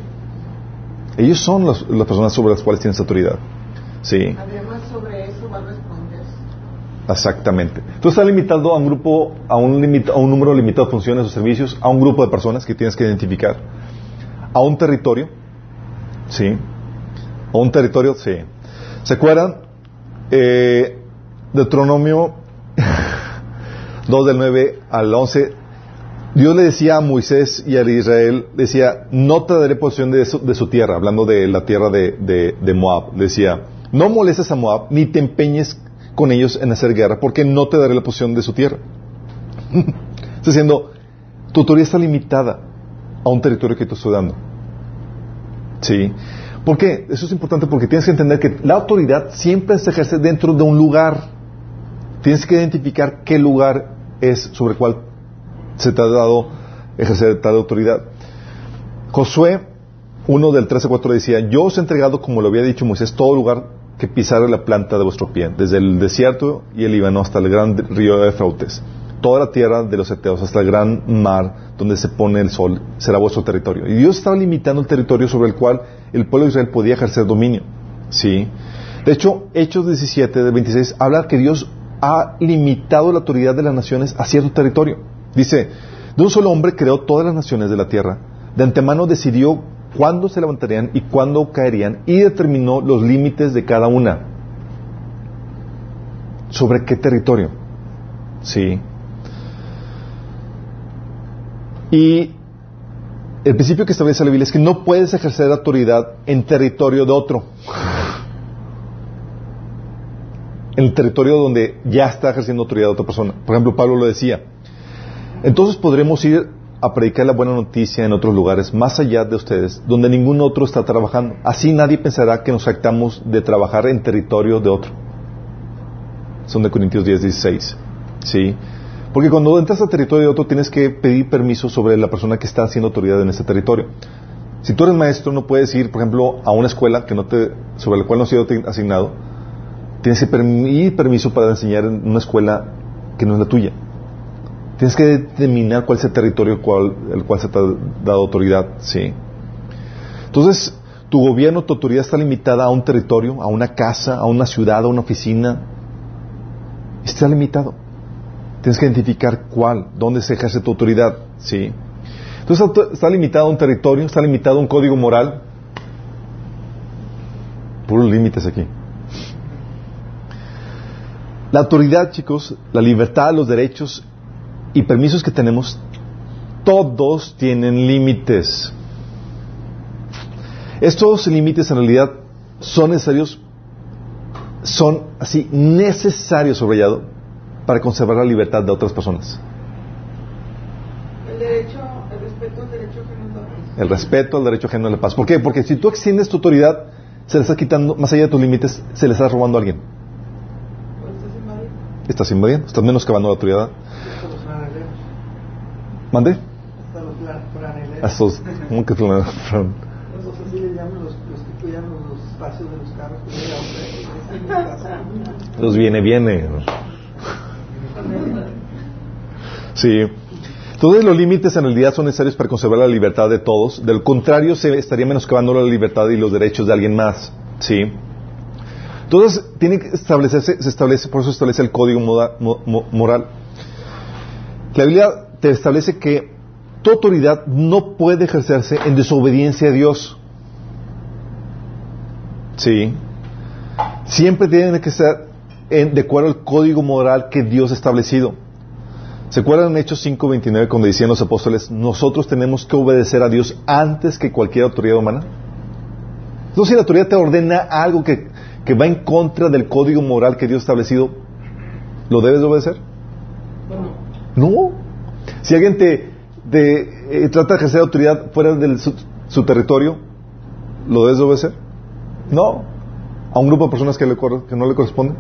Ellos son las personas sobre las cuales tienes autoridad. Sí. Además, sobre eso va a responder. Exactamente. Tú estás limitado a un grupo, a un, a un número limitado de funciones o servicios, a un grupo de personas que tienes que identificar, a un territorio. Sí. A un territorio, sí. ¿Se acuerdan? Eh, Deuteronomio 2 del 9 al 11, Dios le decía a Moisés y a Israel, decía, no te daré posesión de su, tierra, hablando de la tierra de, de, Moab. Decía, no molestes a Moab, ni te empeñes con ellos en hacer guerra, porque no te daré la posesión de su tierra. está diciendo, tu autoridad está limitada a un territorio que te estoy dando. ¿Sí? ¿Por qué? Eso es importante porque tienes que entender que la autoridad siempre se ejerce dentro de un lugar. Tienes que identificar qué lugar es sobre el cual se te ha dado ejercer tal autoridad. Josué 1 del 13 4 decía, yo os he entregado, como lo había dicho Moisés, todo lugar que pisara la planta de vuestro pie, desde el desierto y el Líbano hasta el gran río de Efrautes, toda la tierra de los Eteos hasta el gran mar donde se pone el sol, será vuestro territorio. Y Dios estaba limitando el territorio sobre el cual el pueblo de Israel podía ejercer dominio. ¿Sí? De hecho, Hechos 17 del 26 habla que Dios ha limitado la autoridad de las naciones a cierto territorio. Dice, de un solo hombre creó todas las naciones de la tierra. De antemano decidió cuándo se levantarían y cuándo caerían y determinó los límites de cada una. ¿Sobre qué territorio? Sí. Y el principio que establece la Biblia es que no puedes ejercer autoridad en territorio de otro. El territorio donde ya está ejerciendo autoridad otra persona. Por ejemplo, Pablo lo decía. Entonces podremos ir a predicar la buena noticia en otros lugares, más allá de ustedes, donde ningún otro está trabajando. Así nadie pensará que nos actamos de trabajar en territorio de otro. Son de Corintios 10, 16. ¿Sí? Porque cuando entras a territorio de otro tienes que pedir permiso sobre la persona que está haciendo autoridad en ese territorio. Si tú eres maestro, no puedes ir, por ejemplo, a una escuela que no te, sobre la cual no has sido asignado. Tienes que pedir permiso para enseñar en una escuela que no es la tuya. Tienes que determinar cuál es el territorio cual, el cual se te ha dado autoridad. ¿sí? Entonces, tu gobierno, tu autoridad está limitada a un territorio, a una casa, a una ciudad, a una oficina. Está limitado. Tienes que identificar cuál, dónde se ejerce tu autoridad. ¿sí? Entonces está limitado a un territorio, está limitado a un código moral. Puros límites aquí. La autoridad, chicos, la libertad, los derechos y permisos que tenemos, todos tienen límites. Estos límites en realidad son necesarios, son así necesarios, subrayado, para conservar la libertad de otras personas. El derecho, el respeto al derecho ajeno a la paz. El respeto al derecho ajeno a la paz. ¿Por qué? Porque si tú extiendes tu autoridad, se le estás quitando, más allá de tus límites, se le estás robando a alguien. Estás invadiendo. Estás menoscabando la autoridad. ¿Mande? Hasta los ¿cómo que los, viene, viene. Sí. Entonces los límites en realidad son necesarios para conservar la libertad de todos. Del contrario, se estaría menoscabando la libertad y los derechos de alguien más. Sí. Entonces, tiene que establecerse, se establece, por eso establece el código moral. La Biblia te establece que tu autoridad no puede ejercerse en desobediencia a Dios. Sí. Siempre tiene que ser en- de acuerdo al código moral que Dios ha establecido. ¿Se acuerdan en Hechos 5:29 cuando decían los apóstoles, nosotros tenemos que obedecer a Dios antes que cualquier autoridad humana? Entonces, si la autoridad te ordena algo que, que va en contra del código moral que Dios ha establecido, ¿lo debes de obedecer? No. Si alguien te, te, eh, trata de ejercer autoridad fuera de su, su territorio, ¿lo debes de obedecer? No. ¿A un grupo de personas que, le que no le corresponde?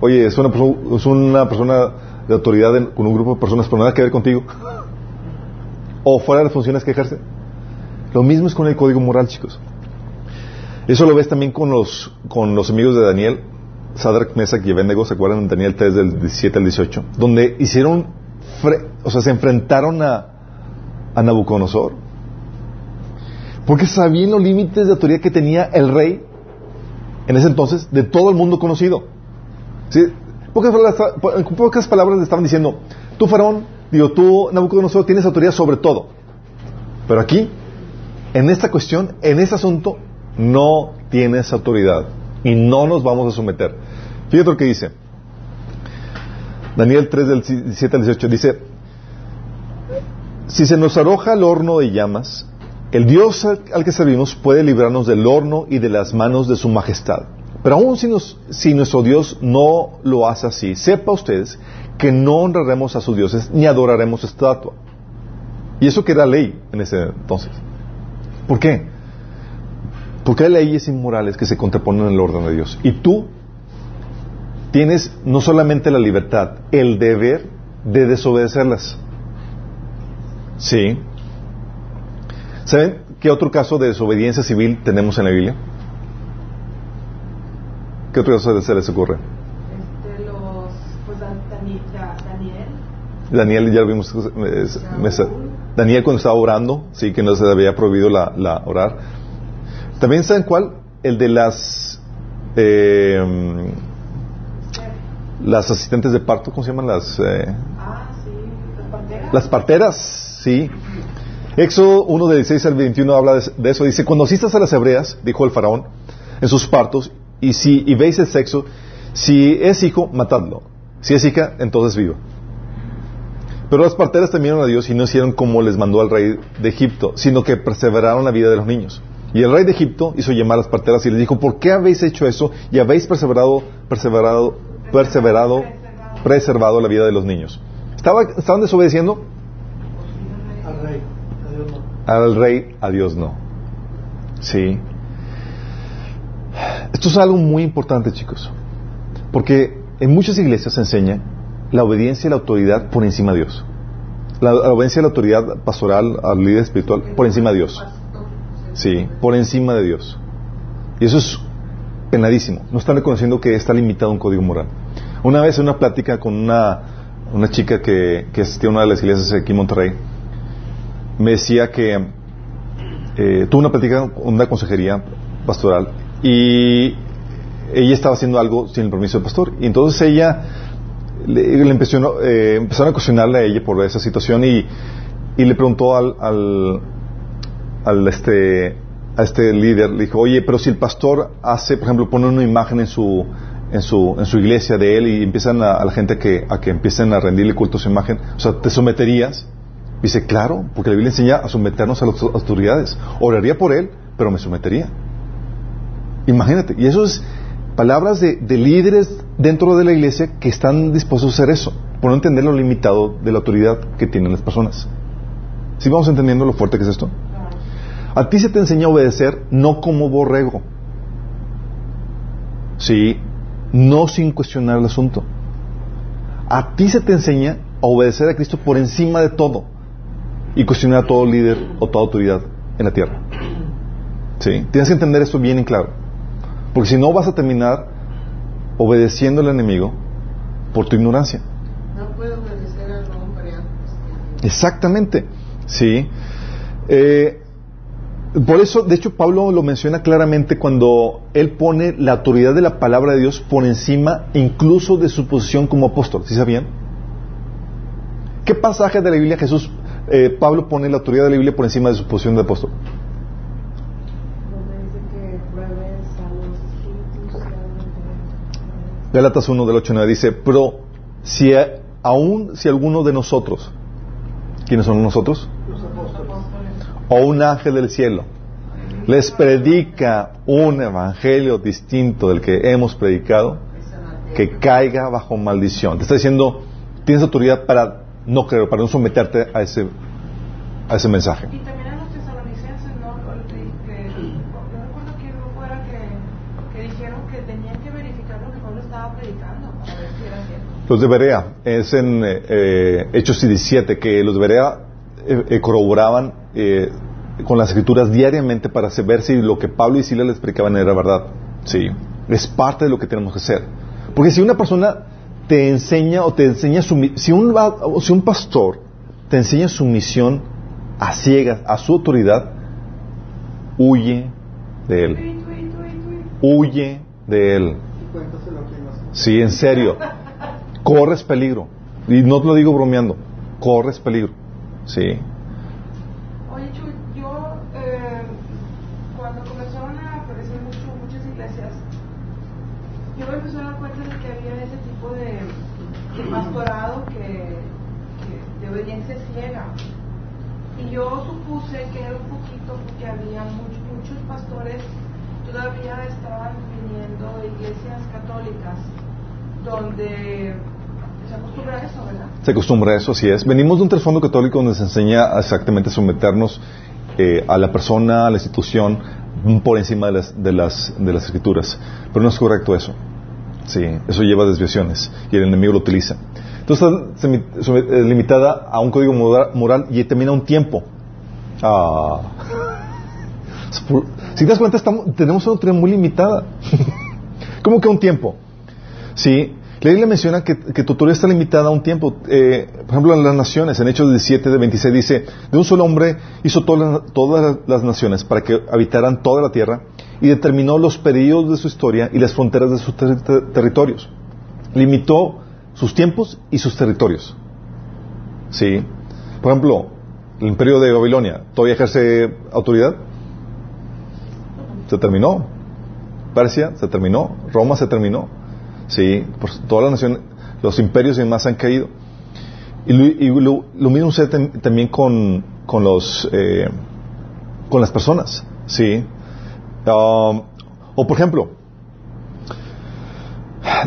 Oye, es una, perso- es una persona de autoridad en- con un grupo de personas, pero nada que ver contigo. O fuera de las funciones que ejerce. Lo mismo es con el código moral, chicos. Eso lo ves también con los, con los amigos de Daniel, Sadrach, Mesach y Abednego, ¿se acuerdan? Daniel 3 del 17 al 18, donde hicieron, o sea, se enfrentaron a, a Nabucodonosor. Porque sabían los límites de autoridad que tenía el rey en ese entonces de todo el mundo conocido. ¿Sí? Pocas palabras, en pocas palabras le estaban diciendo, tú faraón, digo, tú Nabucodonosor tienes autoridad sobre todo. Pero aquí, en esta cuestión, en este asunto, no tienes autoridad y no nos vamos a someter. Fíjate lo que dice. Daniel 3 del 17 al 18 dice, si se nos arroja al horno de llamas, el Dios al, que servimos puede librarnos del horno y de las manos de su majestad. Pero aún si, nos- si nuestro Dios no lo hace así, sepa ustedes que no honraremos a sus dioses ni adoraremos estatua. Y eso que era ley en ese entonces. ¿Por qué? Porque hay leyes inmorales que se contraponen al orden de Dios. Y tú tienes no solamente la libertad, el deber de desobedecerlas. Sí. ¿Saben qué otro caso de desobediencia civil tenemos en la Biblia? ¿Qué otro caso se les ocurre? Este, los, pues, Dan- Dani- Da- Daniel. Daniel, ya lo vimos. es- Daniel cuando estaba orando, sí, que no se había prohibido la, la orar. También saben cuál? El de las eh, las asistentes de parto, ¿cómo se llaman las? eh, Ah, sí, las parteras. las parteras, sí. Éxodo 1 de 16 al 21 habla de, eso. Dice, cuando asistas a las hebreas, dijo el faraón, en sus partos, y si y veis el sexo, si es hijo, matadlo. Si es hija, entonces viva. Pero las parteras temieron a Dios y no hicieron como les mandó al rey de Egipto, sino que perseveraron la vida de los niños. Y el rey de Egipto hizo llamar a las parteras y les dijo, ¿por qué habéis hecho eso y habéis perseverado, perseverado perseverado, preservado la vida de los niños. ¿Estaba, ¿Estaban desobedeciendo? Al rey, a Dios no. Al rey, a Dios no. Sí. Esto es algo muy importante, chicos. Porque en muchas iglesias se enseña la obediencia y la autoridad por encima de Dios. La, la obediencia y la autoridad pastoral al líder espiritual por encima de Dios. Sí, por encima de Dios. Y eso es penadísimo. No están reconociendo que está limitado un código moral. Una vez en una plática con una, una chica que, que asistía a una de las iglesias aquí en Monterrey, me decía que eh, tuvo una plática, una consejería pastoral, y ella estaba haciendo algo sin el permiso del pastor. Y entonces ella le, empezó, eh, empezaron a cuestionarle a ella por esa situación y, y le preguntó al, al este, a este líder, le dijo, oye, pero si el pastor hace, por ejemplo, pone una imagen en su, en su, en su iglesia de él y empiezan a, la gente que, a que empiecen a rendirle culto a su imagen, o sea, ¿te someterías? Dice, claro, porque la Biblia enseña a someternos a las autoridades. Oraría por él, pero me sometería. Imagínate, y eso es palabras de, de, líderes dentro de la iglesia que están dispuestos a hacer eso, por no entender lo limitado de la autoridad que tienen las personas. ¿Sí vamos entendiendo lo fuerte que es esto? A ti se te enseña a obedecer no como borrego. Sí, no sin cuestionar el asunto. A ti se te enseña a obedecer a Cristo por encima de todo y cuestionar a todo líder o toda autoridad en la tierra. ¿Sí? Tienes que entender esto bien en claro. Porque si no vas a terminar obedeciendo al enemigo por tu ignorancia. No puedo obedecer al hombre antes. Exactamente. Sí. Eh, por eso, de hecho, Pablo lo menciona claramente cuando él pone la autoridad de la palabra de Dios por encima incluso de su posición como apóstol. ¿Sí sabían? ¿Qué pasaje de la Biblia Jesús, eh, Pablo pone la autoridad de la Biblia por encima de su posición de apóstol? Gálatas 1 del 8 9 dice, pero si aún si alguno de nosotros, ¿quiénes son nosotros? O un ángel del cielo les predica un evangelio distinto del que hemos predicado, que caiga bajo maldición. Te está diciendo, tienes autoridad para no creer, para no someterte a ese, a ese mensaje. Y también a los tesalonicenses, ¿no? Lo que- que- yo recuerdo que grupo era que, que dijeron que tenían que verificar lo que Pablo estaba predicando para ver si era cierto. Los de Berea, es en eh, eh, Hechos 17, que los de Berea eh, eh, corroboraban eh, con las escrituras diariamente para ver si lo que Pablo y Silas les explicaban era verdad. Sí, es parte de lo que tenemos que hacer. Porque si una persona te enseña o te enseña su, si un, si un pastor te enseña su misión a ciegas, a su autoridad, huye de él. Huye de él. Sí, en serio. Corres peligro. Y no te lo digo bromeando. Corres peligro. Sí. Oye, Chuy, yo eh, cuando comenzaron a aparecer mucho, muchas iglesias, yo me empecé a dar cuenta de que había ese tipo de, que, que de obediencia ciega. Y yo supuse que era un poquito porque había muchos, muchos pastores todavía estaban viniendo de iglesias católicas donde se acostumbra a eso, ¿verdad? Se acostumbra a eso, así es. Venimos de un trasfondo católico donde se enseña exactamente someternos eh, a la persona, a la institución, por encima de las, de, las, de las escrituras. Pero no es correcto eso. Sí, eso lleva desviaciones y el enemigo lo utiliza. Entonces está semi- somet- eh, limitada a un código moral, y también a un tiempo. Ah. Si te das cuenta, estamos- tenemos una autoridad muy limitada. ¿Cómo que un tiempo? Sí, la Biblia menciona que, tu autoridad está limitada a un tiempo. Eh, por ejemplo, en las naciones, en Hechos 17 de 26 dice, de un solo hombre hizo todas las, naciones para que habitaran toda la tierra y determinó los periodos de su historia y las fronteras de sus ter- ter- territorios. Limitó sus tiempos y sus territorios. Sí. Por ejemplo, el imperio de Babilonia, ¿todavía ejerce autoridad? Se terminó. Persia se terminó. Roma se terminó. Sí, por todas las naciones, los imperios y demás han caído. Y lo, mismo sucede tam- también con, con los eh, con las personas, sí. Um, o por ejemplo,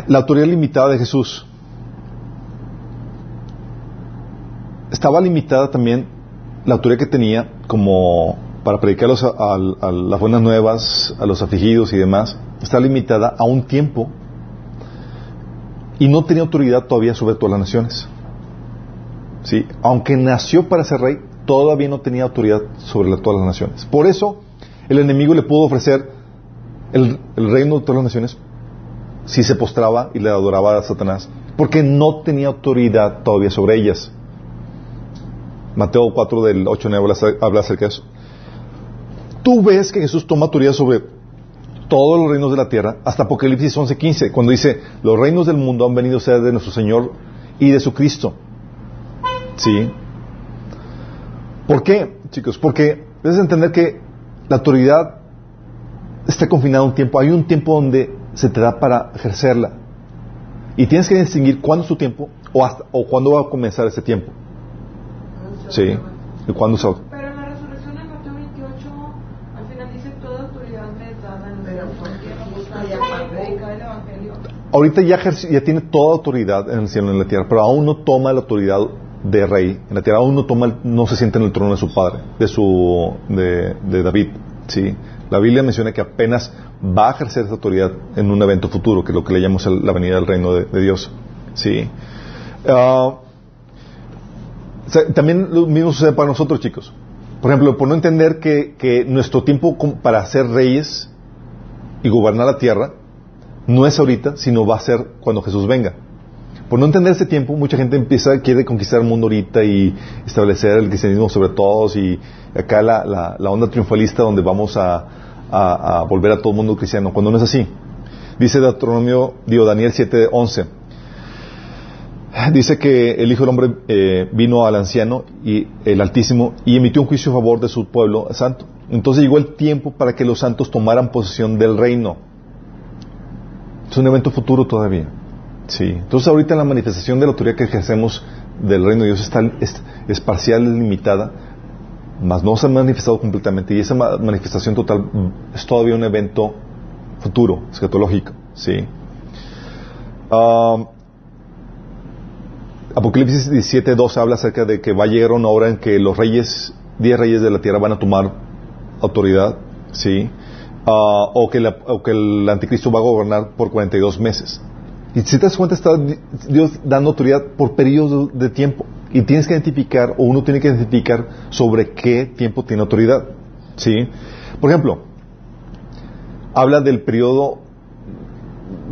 La autoridad limitada de Jesús estaba limitada también la autoridad que tenía como para predicar a, a, las buenas nuevas, a los afligidos y demás, está limitada a un tiempo y no tenía autoridad todavía sobre todas las naciones. ¿Sí? Aunque nació para ser rey, todavía no tenía autoridad sobre todas las naciones. Por eso, el enemigo le pudo ofrecer el, el reino de todas las naciones si se postraba y le adoraba a Satanás, porque no tenía autoridad todavía sobre ellas. Mateo 4 del 8 9 habla acerca de eso. Tú ves que Jesús toma autoridad sobre todos los reinos de la tierra, hasta Apocalipsis 11:15, cuando dice, los reinos del mundo han venido a ser de nuestro Señor y de su Cristo. ¿Sí? ¿Por qué, chicos? Porque debes entender que la autoridad está confinada a un tiempo. Hay un tiempo donde se te da para ejercerla. Y tienes que distinguir cuándo es tu tiempo o, o cuándo va a comenzar ese tiempo. Sí. ¿Y cuándo se Pero en la resurrección en Mateo 28, al final dice toda autoridad es dada en el evangelio. Ahorita ya, ejerce, ya tiene toda autoridad en el cielo y en la tierra, pero aún no toma la autoridad de rey en la tierra, aún no toma, no se siente en el trono de su padre, de su, de, de David, sí. La Biblia menciona que apenas va a ejercer esa autoridad en un evento futuro, que es lo que le llamamos la venida del reino de, de Dios, sí. Uh, también lo mismo sucede para nosotros, chicos. Por ejemplo, por no entender que, nuestro tiempo para ser reyes y gobernar la tierra no es ahorita, sino va a ser cuando Jesús venga. Por no entender ese tiempo, mucha gente empieza, quiere conquistar el mundo ahorita y establecer el cristianismo sobre todos y acá la, onda triunfalista donde vamos a, volver a todo el mundo cristiano, cuando no es así. Dice Deuteronomio, digo, Daniel 7:11. Dice que el Hijo del Hombre eh, vino al anciano y el Altísimo y emitió un juicio a favor de su pueblo santo. Entonces llegó el tiempo para que los santos tomaran posesión del reino. Es un evento futuro todavía. Sí. Entonces ahorita la manifestación de la autoridad que ejercemos del reino de Dios está, es, es parcial, limitada, mas no se ha manifestado completamente y esa manifestación total es todavía un evento futuro, escatológico. Sí. Uh, Apocalipsis 17.2 habla acerca de que va a llegar una hora en que los reyes, diez reyes de la tierra van a tomar autoridad, ¿sí? O, que la, o, que el anticristo va a gobernar por 42 meses. Y si te das cuenta, está Dios dando autoridad por periodos de tiempo. Y tienes que identificar, o uno tiene que identificar sobre qué tiempo tiene autoridad. ¿Sí? Por ejemplo, habla del periodo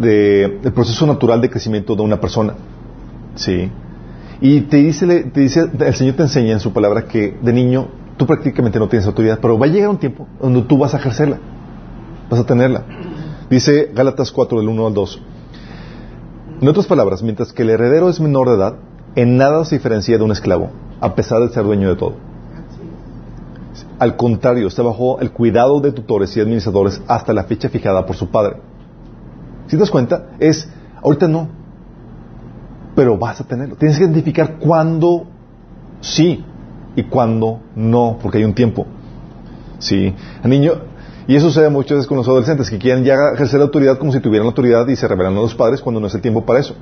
de, del proceso natural de crecimiento de una persona. ¿Sí? Y te dice, te dice, el Señor te enseña en su palabra que de niño tú prácticamente no tienes autoridad, pero va a llegar un tiempo donde tú vas a ejercerla, vas a tenerla. Dice Gálatas 4, del 1 al 2. En otras palabras, mientras que el heredero es menor de edad, en nada se diferencia de un esclavo, a pesar de ser dueño de todo. Al contrario, está bajo el cuidado de tutores y administradores hasta la fecha fijada por su padre. Si te das cuenta, es, ahorita no, pero vas a tenerlo. Tienes que identificar cuándo sí y cuándo no, porque hay un tiempo. Sí, el niño, y eso sucede muchas veces con los adolescentes que quieren ya ejercer la autoridad como si tuvieran la autoridad y se revelan a los padres cuando no es el tiempo para eso.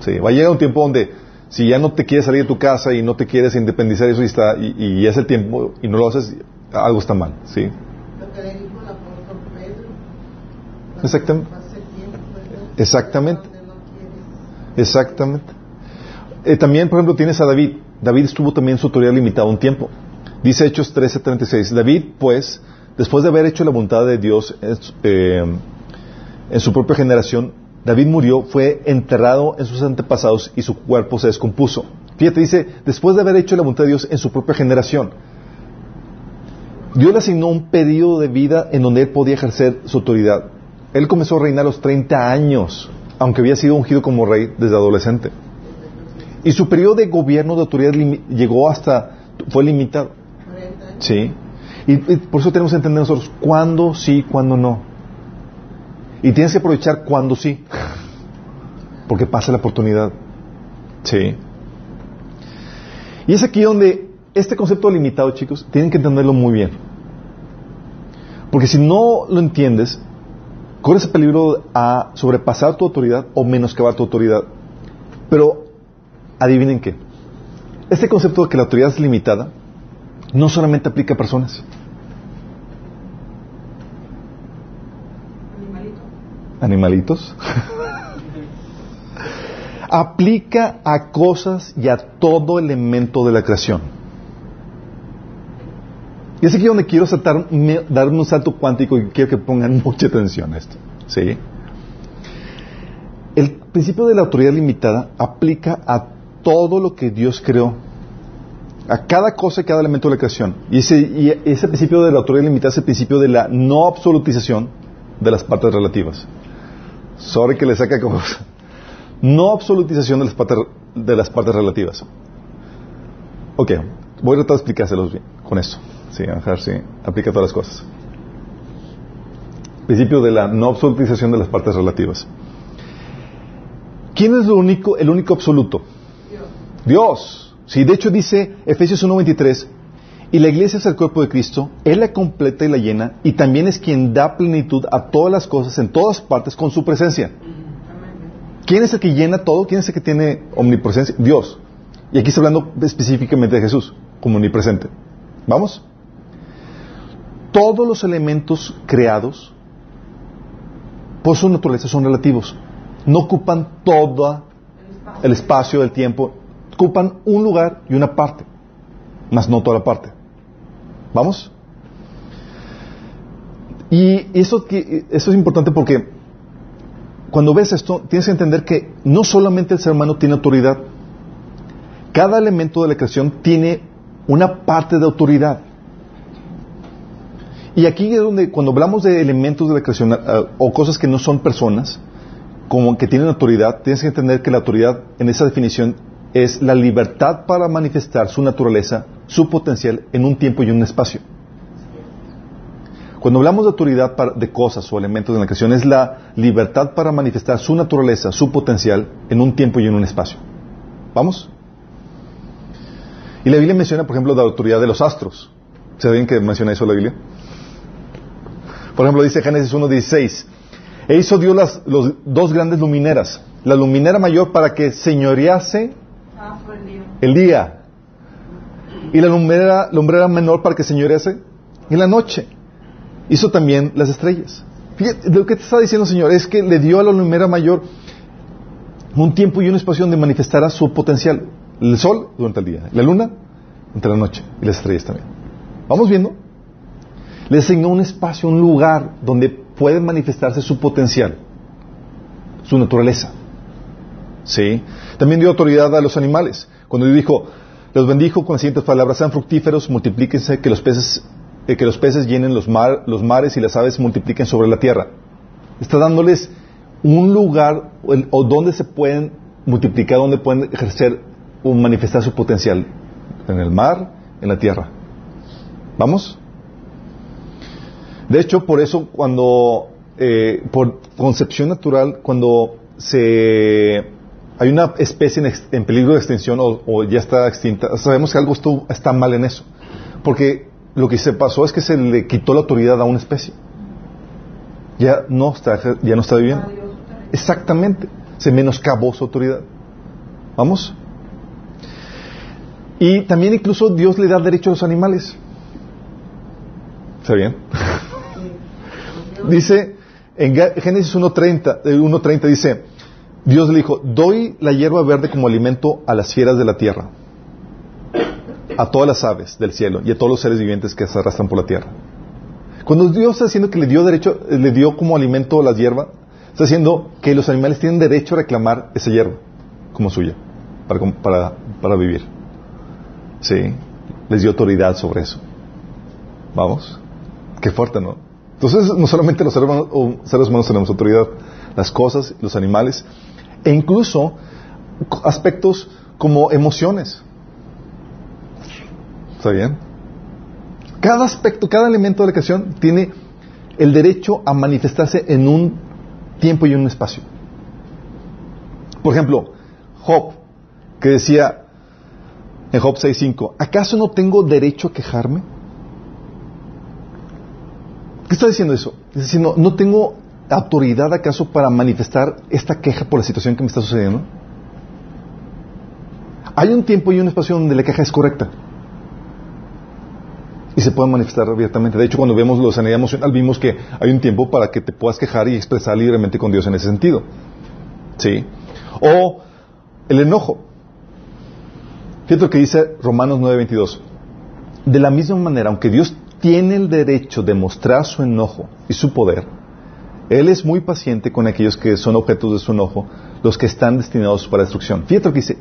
Sí, va a llegar un tiempo donde si ya no te quieres salir de tu casa y no te quieres independizar eso y, está, y, y es el tiempo y no lo haces, algo está mal. Sí. Exactamente. Exactamente. Exactamente. Eh, también, por ejemplo, tienes a David. David estuvo también su autoridad limitada un tiempo. Dice Hechos 13:36. David, pues, después de haber hecho la voluntad de Dios eh, en su propia generación, David murió, fue enterrado en sus antepasados y su cuerpo se descompuso. Fíjate, dice, después de haber hecho la voluntad de Dios en su propia generación, Dios le asignó un periodo de vida en donde él podía ejercer su autoridad. Él comenzó a reinar a los 30 años, aunque había sido ungido como rey desde adolescente. Y su periodo de gobierno de autoridad llegó hasta, fue limitado. Sí. Y, por eso tenemos que entender nosotros cuándo sí, cuándo no. Y tienes que aprovechar cuándo sí. Porque pasa la oportunidad. Sí. Y es aquí donde este concepto limitado, chicos, tienen que entenderlo muy bien. Porque si no lo entiendes, corres el peligro a sobrepasar tu autoridad o menoscabar tu autoridad. Pero adivinen qué. Este concepto de que la autoridad es limitada no solamente aplica a personas. Animalito. Animalitos. aplica a cosas y a todo elemento de la creación. Y es aquí donde quiero saltar, dar un salto cuántico y quiero que pongan mucha atención a esto. ¿Sí? El principio de la autoridad limitada aplica a todo lo que Dios creó. A cada cosa y cada elemento de la creación. Y ese, principio de la autoridad limitada es el principio de la no absolutización de las partes relativas. Sorry que le saca como... No absolutización de las partes, de las partes relativas. Ok, voy a tratar de explicárselos bien con esto. Sí, si aplica todas las cosas. Principio de la no absolutización de las partes relativas. ¿Quién es lo único, el único absoluto? Dios. Dios. Sí, de hecho dice Efesios 1.23, y la iglesia es el cuerpo de Cristo, Él la completa y la llena, y también es quien da plenitud a todas las cosas en todas partes con su presencia. ¿Quién es el que llena todo? ¿Quién es el que tiene omnipresencia? Dios. Y aquí está hablando específicamente de Jesús, como omnipresente. ¿Vamos? Todos los elementos creados, por su naturaleza, son relativos. No ocupan todo El espacio. el tiempo. Ocupan un lugar y una parte, más no toda la parte. ¿Vamos? Y eso es importante porque cuando ves esto, tienes que entender que no solamente el ser humano tiene autoridad, cada elemento de la creación tiene una parte de autoridad. Y aquí es donde, cuando hablamos de elementos de la creación ah, o cosas que no son personas, como que tienen autoridad, tienes que entender que la autoridad en esa definición es la libertad para manifestar su naturaleza, su potencial en un tiempo y un espacio. Cuando hablamos de autoridad para- de cosas o elementos de la creación, es la libertad para manifestar su naturaleza, su potencial en un tiempo y en un espacio. ¿Vamos? Y la Biblia menciona, por ejemplo, la autoridad de los astros. ¿Saben que menciona eso la Biblia? Por ejemplo, dice Génesis 1.16, e hizo Dios las los dos grandes lumineras, la luminera mayor para que señorease el día y la lumbrera, lumbrera menor para que señorease en la noche. Hizo también las estrellas. Fíjate, lo que te está diciendo, Señor, es que le dio a la lumbrera mayor un tiempo y un espacio donde manifestara su potencial. El sol durante el día, la luna durante la noche y las estrellas también. ¿Vamos viendo? Le asignó un espacio, un lugar donde puede manifestarse su potencial, su naturaleza. ¿Sí? También dio autoridad a los animales. Cuando dijo, los bendijo con las siguientes palabras, sean fructíferos, multiplíquense, que los peces, eh, que los peces llenen los, mar- los mares y las aves multipliquen sobre la tierra. Está dándoles un lugar o donde se pueden multiplicar, donde pueden ejercer o manifestar su potencial. En el mar, en la tierra. ¿Vamos? De hecho, por eso cuando, eh, por concepción natural, cuando se hay una especie en, peligro de extinción o, o ya está extinta, sabemos que algo está mal en eso. Porque lo que se pasó es que se le quitó la autoridad a una especie. Ya no está, ya no está viviendo. Exactamente. Se menoscabó su autoridad. ¿Vamos? Y también incluso Dios le da derecho a los animales. ¿Está bien? dice, en Génesis 1.30, eh, 1.30 dice, Dios le dijo, doy la hierba verde como alimento a las fieras de la tierra, a todas las aves del cielo y a todos los seres vivientes que se arrastran por la tierra. Cuando Dios está diciendo que le dio derecho, eh, le dio como alimento la hierba, está diciendo que los animales tienen derecho a reclamar esa hierba como suya, para, para, para vivir. Sí, les dio autoridad sobre eso. Vamos, qué fuerte, ¿no? Entonces, no solamente los seres humanos, tenemos autoridad, las cosas, los animales, e incluso aspectos como emociones. ¿Está bien? Cada aspecto, cada elemento de la creación tiene el derecho a manifestarse en un tiempo y un espacio. Por ejemplo, Job, que decía en Job 6.5, ¿acaso no tengo derecho a quejarme? ¿Qué está diciendo eso? Está diciendo, no tengo autoridad acaso para manifestar esta queja por la situación que me está sucediendo? Hay un tiempo y un espacio donde la queja es correcta. Y se puede manifestar abiertamente. De hecho, cuando vemos la sanidad emocional, vimos que hay un tiempo para que te puedas quejar y expresar libremente con Dios en ese sentido. ¿Sí? O el enojo. Fíjate lo que dice Romanos 9:22. De la misma manera, aunque Dios tiene el derecho de mostrar su enojo y su poder, Él es muy paciente con aquellos que son objetos de su enojo, los que están destinados para destrucción. Fíjate lo que dice,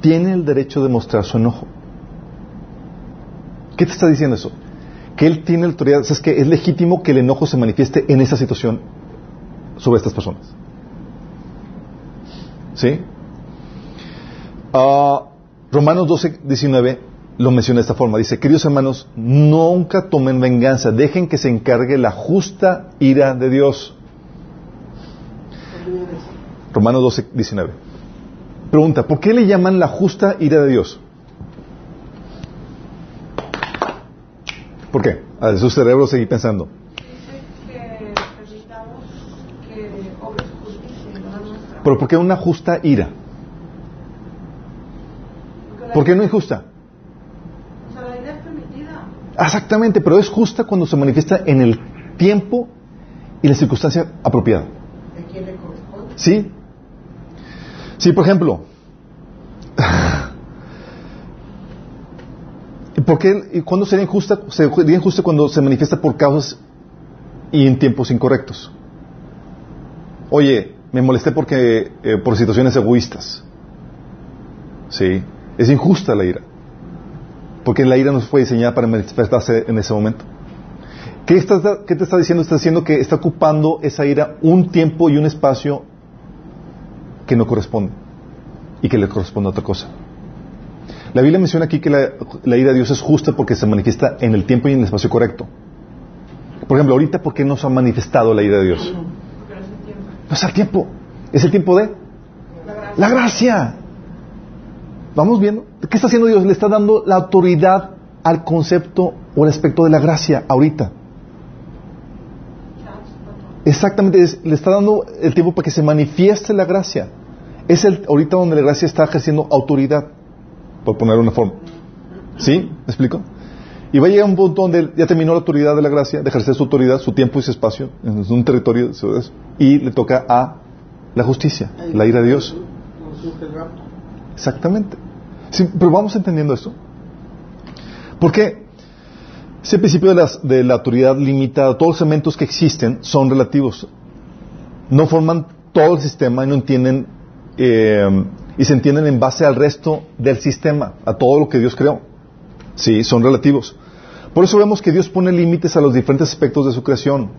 tiene el derecho de mostrar su enojo. ¿Qué te está diciendo eso? Que Él tiene autoridad, es que es legítimo que el enojo se manifieste en esa situación sobre estas personas. ¿Sí? Uh, Romanos 12, 19 lo menciona de esta forma. Dice, queridos hermanos, nunca tomen venganza, dejen que se encargue la justa ira de Dios. Romanos 12, 19. Pregunta, ¿por qué le llaman la justa ira de Dios? ¿Por qué? A su cerebro seguir pensando. Pero ¿por qué una justa ira? ¿Por qué no injusta? O sea, la ira es permitida. Exactamente, pero es justa cuando se manifiesta en el tiempo y la circunstancia apropiada. ¿A quién le corresponde? ¿Sí? Sí, por ejemplo. ¿Por qué? ¿Y cuándo sería injusta? Sería injusta cuando se manifiesta por causas y en tiempos incorrectos. Oye, me molesté porque eh, por situaciones egoístas. Sí. Es injusta la ira. Porque la ira no fue diseñada para manifestarse en ese momento. ¿Qué, estás, ¿Qué, te está diciendo? Está diciendo que está ocupando esa ira un tiempo y un espacio que no corresponde y que le corresponde a otra cosa. La Biblia menciona aquí que la, la, ira de Dios es justa porque se manifiesta en el tiempo y en el espacio correcto. Por ejemplo, ahorita, ¿por qué no se ha manifestado la ira de Dios? No es el tiempo. No es el tiempo. Es el tiempo de La gracia. la gracia. Vamos viendo. ¿Qué está haciendo Dios? Le está dando la autoridad al concepto o al aspecto de la gracia ahorita. Exactamente, es- le está dando el tiempo para que se manifieste la gracia. Es el ahorita donde la gracia está ejerciendo autoridad, por poner una forma. ¿Sí? ¿Me explico? Y va a llegar un punto donde ya terminó la autoridad de la gracia, de ejercer su autoridad, su tiempo y su espacio, en un territorio, y le toca a la justicia, la ira de Dios. Exactamente. Pero vamos entendiendo esto. Porque ese principio de, las- de la autoridad limitada, todos los elementos que existen son relativos. No forman todo el sistema y no entienden eh, y se entienden en base al resto del sistema, a todo lo que Dios creó. Sí, son relativos. Por eso vemos que Dios pone límites a los diferentes aspectos de su creación.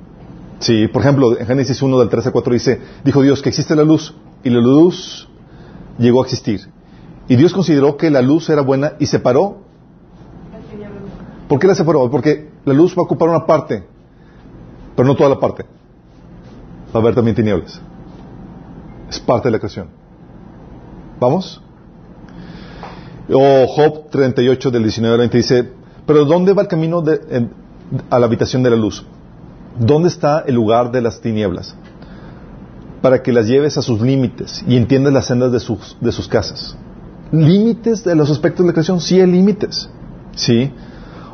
Sí, por ejemplo, en Génesis 1 del 13 al 4 dice, dijo Dios que existe la luz y la luz llegó a existir. Y Dios consideró que la luz era buena y separó. ¿Por qué la separó? Porque la luz va a ocupar una parte, pero no toda la parte. Va a haber también tinieblas. Es parte de la creación. ¿Vamos? O Job 38 del 19 al 20 dice, pero ¿dónde va el camino de- a la habitación de la luz? ¿Dónde está el lugar de las tinieblas? Para que las lleves a sus límites y entiendas las sendas de sus, de sus casas. Límites de los aspectos de la creación, sí hay límites. ¿Sí?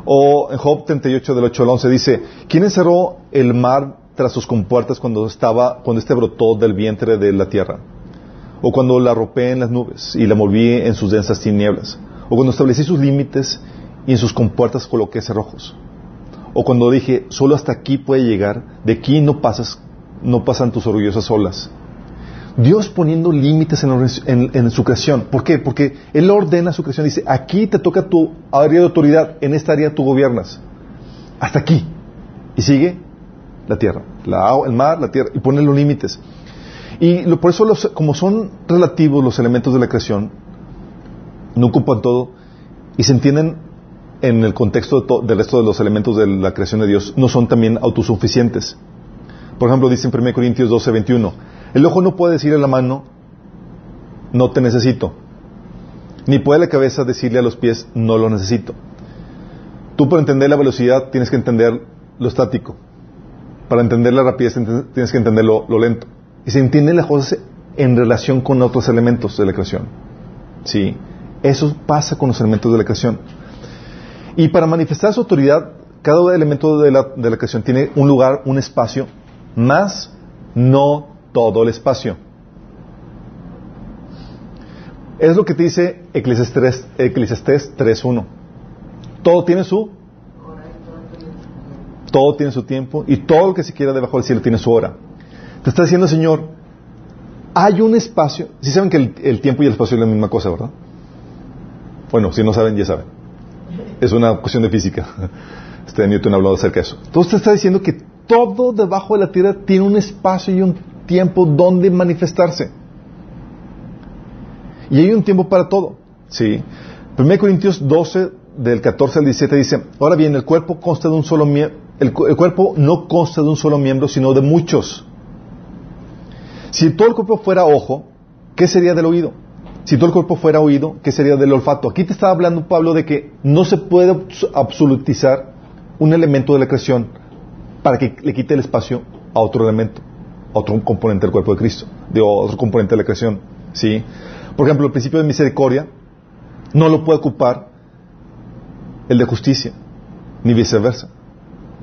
O en Job 38 del 8 al 11 dice, ¿quién encerró el mar tras sus compuertas cuando estaba, cuando este brotó del vientre de la tierra? O cuando la arropé en las nubes y la moví en sus densas tinieblas. O cuando establecí sus límites y en sus compuertas coloqué cerrojos. O cuando dije, solo hasta aquí puede llegar, de aquí no pasas, no pasan tus orgullosas olas. Dios poniendo límites en, su creación. ¿Por qué? Porque Él ordena su creación. Dice, aquí te toca tu área de autoridad, en esta área tú gobiernas. Hasta aquí. Y sigue la tierra, la el mar, la tierra, y pone los límites. Y lo- por eso, los- como son relativos los elementos de la creación, no ocupan todo y se entienden en el contexto de del resto de los elementos de la creación de Dios, no son también autosuficientes. Por ejemplo, dice en 1 Corintios 12, 21, el ojo no puede decirle a la mano, no te necesito, ni puede la cabeza decirle a los pies, no lo necesito. Tú para entender la velocidad tienes que entender lo estático. para entender la rapidez tienes que entender lo, lento. Y se entienden las cosas en relación con otros elementos de la creación. ¿Sí? Eso pasa con los elementos de la creación. Y para manifestar su autoridad, cada elemento de la, de la creación tiene un lugar, un espacio, más no todo el espacio. Es lo que te dice Eclesiastés 3.1. Todo tiene su todo tiene su tiempo y todo lo que se quiera debajo del cielo tiene su hora. Te está diciendo, Señor, hay un espacio. Si saben que el, tiempo y el espacio es la misma cosa, ¿verdad? Bueno, si no saben, ya saben. Es una cuestión de física. Este Newton ha hablado acerca de eso. Entonces te está diciendo que todo debajo de la tierra tiene un espacio y un tiempo donde manifestarse. Y hay un tiempo para todo. ¿sí? 1 Corintios 12, del 14 al 17 dice, ahora bien, el cuerpo consta de un solo el, cuerpo no consta de un solo miembro, sino de muchos. Si todo el cuerpo fuera ojo, ¿qué sería del oído? Si todo el cuerpo fuera oído, ¿qué sería del olfato? Aquí te estaba hablando Pablo de que no se puede absolutizar un elemento de la creación para que le quite el espacio a otro elemento, otro componente del cuerpo de Cristo, de otro componente de la creación. ¿sí? Por ejemplo, el principio de misericordia no lo puede ocupar el de justicia, ni viceversa.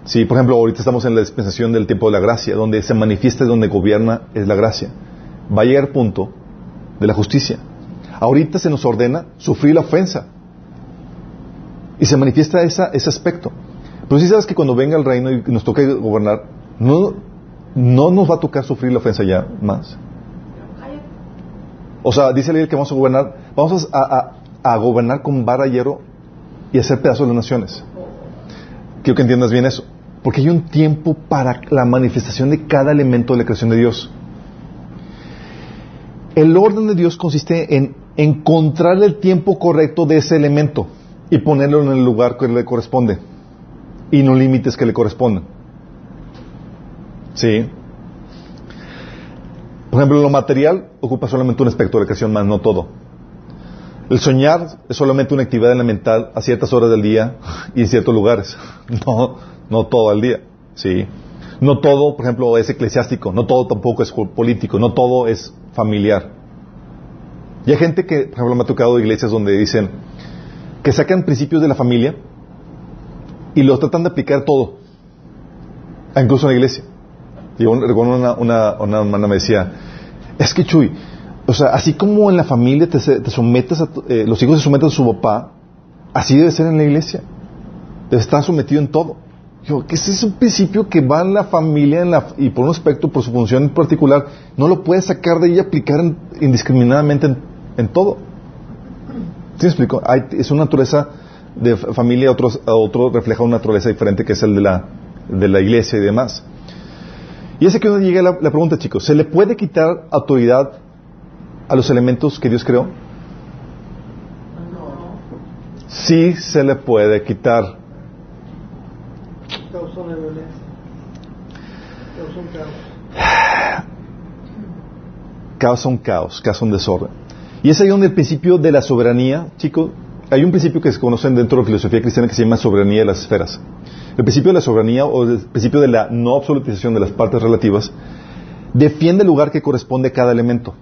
Sí, por ejemplo, ahorita estamos en la dispensación del tiempo de la gracia, donde se manifiesta y donde gobierna es la gracia. Va a llegar el punto de la justicia. Ahorita se nos ordena sufrir la ofensa. Y se manifiesta esa, ese aspecto. Pero si sabes que cuando venga el reino y nos toque gobernar, no, no nos va a tocar sufrir la ofensa ya más. O sea, dice el que vamos a gobernar, vamos a, gobernar con vara y hacer pedazos de las naciones. Quiero que entiendas bien eso. Porque hay un tiempo para la manifestación de cada elemento de la creación de Dios. El orden de Dios consiste en encontrar el tiempo correcto de ese elemento y ponerlo en el lugar que le corresponde y no límites que le correspondan. ¿Sí? Por ejemplo, lo material ocupa solamente un aspecto de creación, más no todo. El soñar es solamente una actividad elemental a ciertas horas del día y en ciertos lugares. No, no todo el día. ¿sí? No todo, por ejemplo, es eclesiástico, no todo tampoco es político, no todo es familiar. Y hay gente que, por ejemplo, me ha tocado iglesias donde dicen que sacan principios de la familia y los tratan de aplicar todo, incluso en la iglesia. Y recuerdo una, una, una hermana me decía, es que Chuy, o sea, así como en la familia te, te sometes a, eh, los hijos se someten a su papá, así debe ser en la iglesia. Debe estar sometido en todo. Yo, que ese es un principio que va en la familia en la, y por un aspecto, por su función particular, no lo puedes sacar de ahí y aplicar indiscriminadamente en, todo. ¿Sí me explico? Hay, es una naturaleza de familia, otro, otro refleja una naturaleza diferente que es el de la, de la iglesia y demás. Y ese que uno llega la, pregunta, chicos, ¿se le puede quitar autoridad a los elementos que Dios creó? Sí se le puede quitar. Causa un caos, causa un desorden. Y es ahí donde el principio de la soberanía, chicos, hay un principio que se conoce dentro de la filosofía cristiana que se llama soberanía de las esferas. El principio de la soberanía o el principio de la no absolutización de las partes relativas defiende el lugar que corresponde a cada elemento.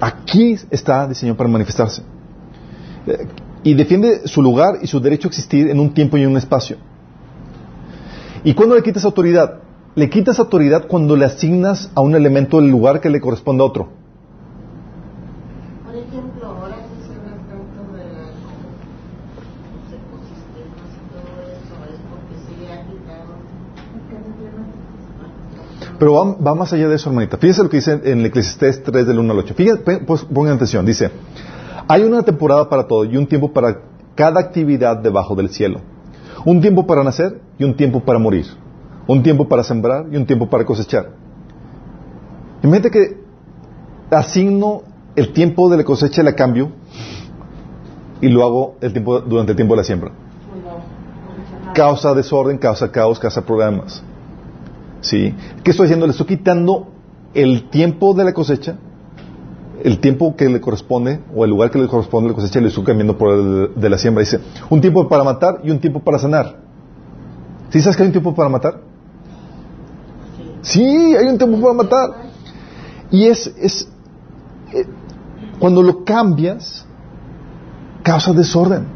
Aquí está diseñado para manifestarse. Eh, y defiende su lugar y su derecho a existir en un tiempo y en un espacio. ¿Y cuándo le quitas autoridad? Le quitas autoridad cuando le asignas a un elemento el lugar que le corresponde a otro. Pero va, más allá de eso, hermanita. Fíjense lo que dice en el Eclesiastés 3 del 1 al 8. Fíjense, pues, pongan atención. Dice, hay una temporada para todo y un tiempo para cada actividad debajo del cielo. Un tiempo para nacer y un tiempo para morir. Un tiempo para sembrar y un tiempo para cosechar. Imagínate que asigno el tiempo de la cosecha y la cambio y lo hago el tiempo, durante el tiempo de la siembra. Causa desorden, causa caos, causa problemas. ¿Sí? ¿Qué estoy haciendo? Le estoy quitando el tiempo de la cosecha, el tiempo que le corresponde, o el lugar que le corresponde a la cosecha, le estoy cambiando por el de la siembra. Dice, un tiempo para matar y un tiempo para sanar. ¿Sí sabes que hay un tiempo para matar? Sí, hay un tiempo para matar. Y es, es eh, cuando lo cambias, causa desorden,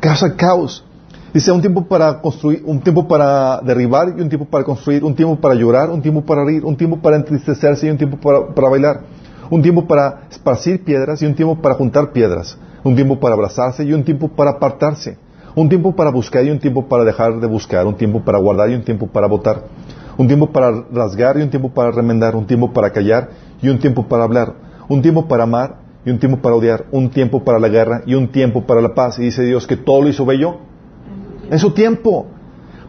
causa caos. Dice un tiempo para construir, un tiempo para derribar y un tiempo para construir, un tiempo para llorar, un tiempo para reír, un tiempo para entristecerse y un tiempo para, para bailar, un tiempo para esparcir piedras y un tiempo para juntar piedras, un tiempo para abrazarse y un tiempo para apartarse, un tiempo para buscar y un tiempo para dejar de buscar, un tiempo para guardar y un tiempo para votar, un tiempo para rasgar y un tiempo para remendar, un tiempo para callar y un tiempo para hablar, un tiempo para amar y un tiempo para odiar, un tiempo para la guerra y un tiempo para la paz. Y dice Dios que todo lo hizo bello en su tiempo.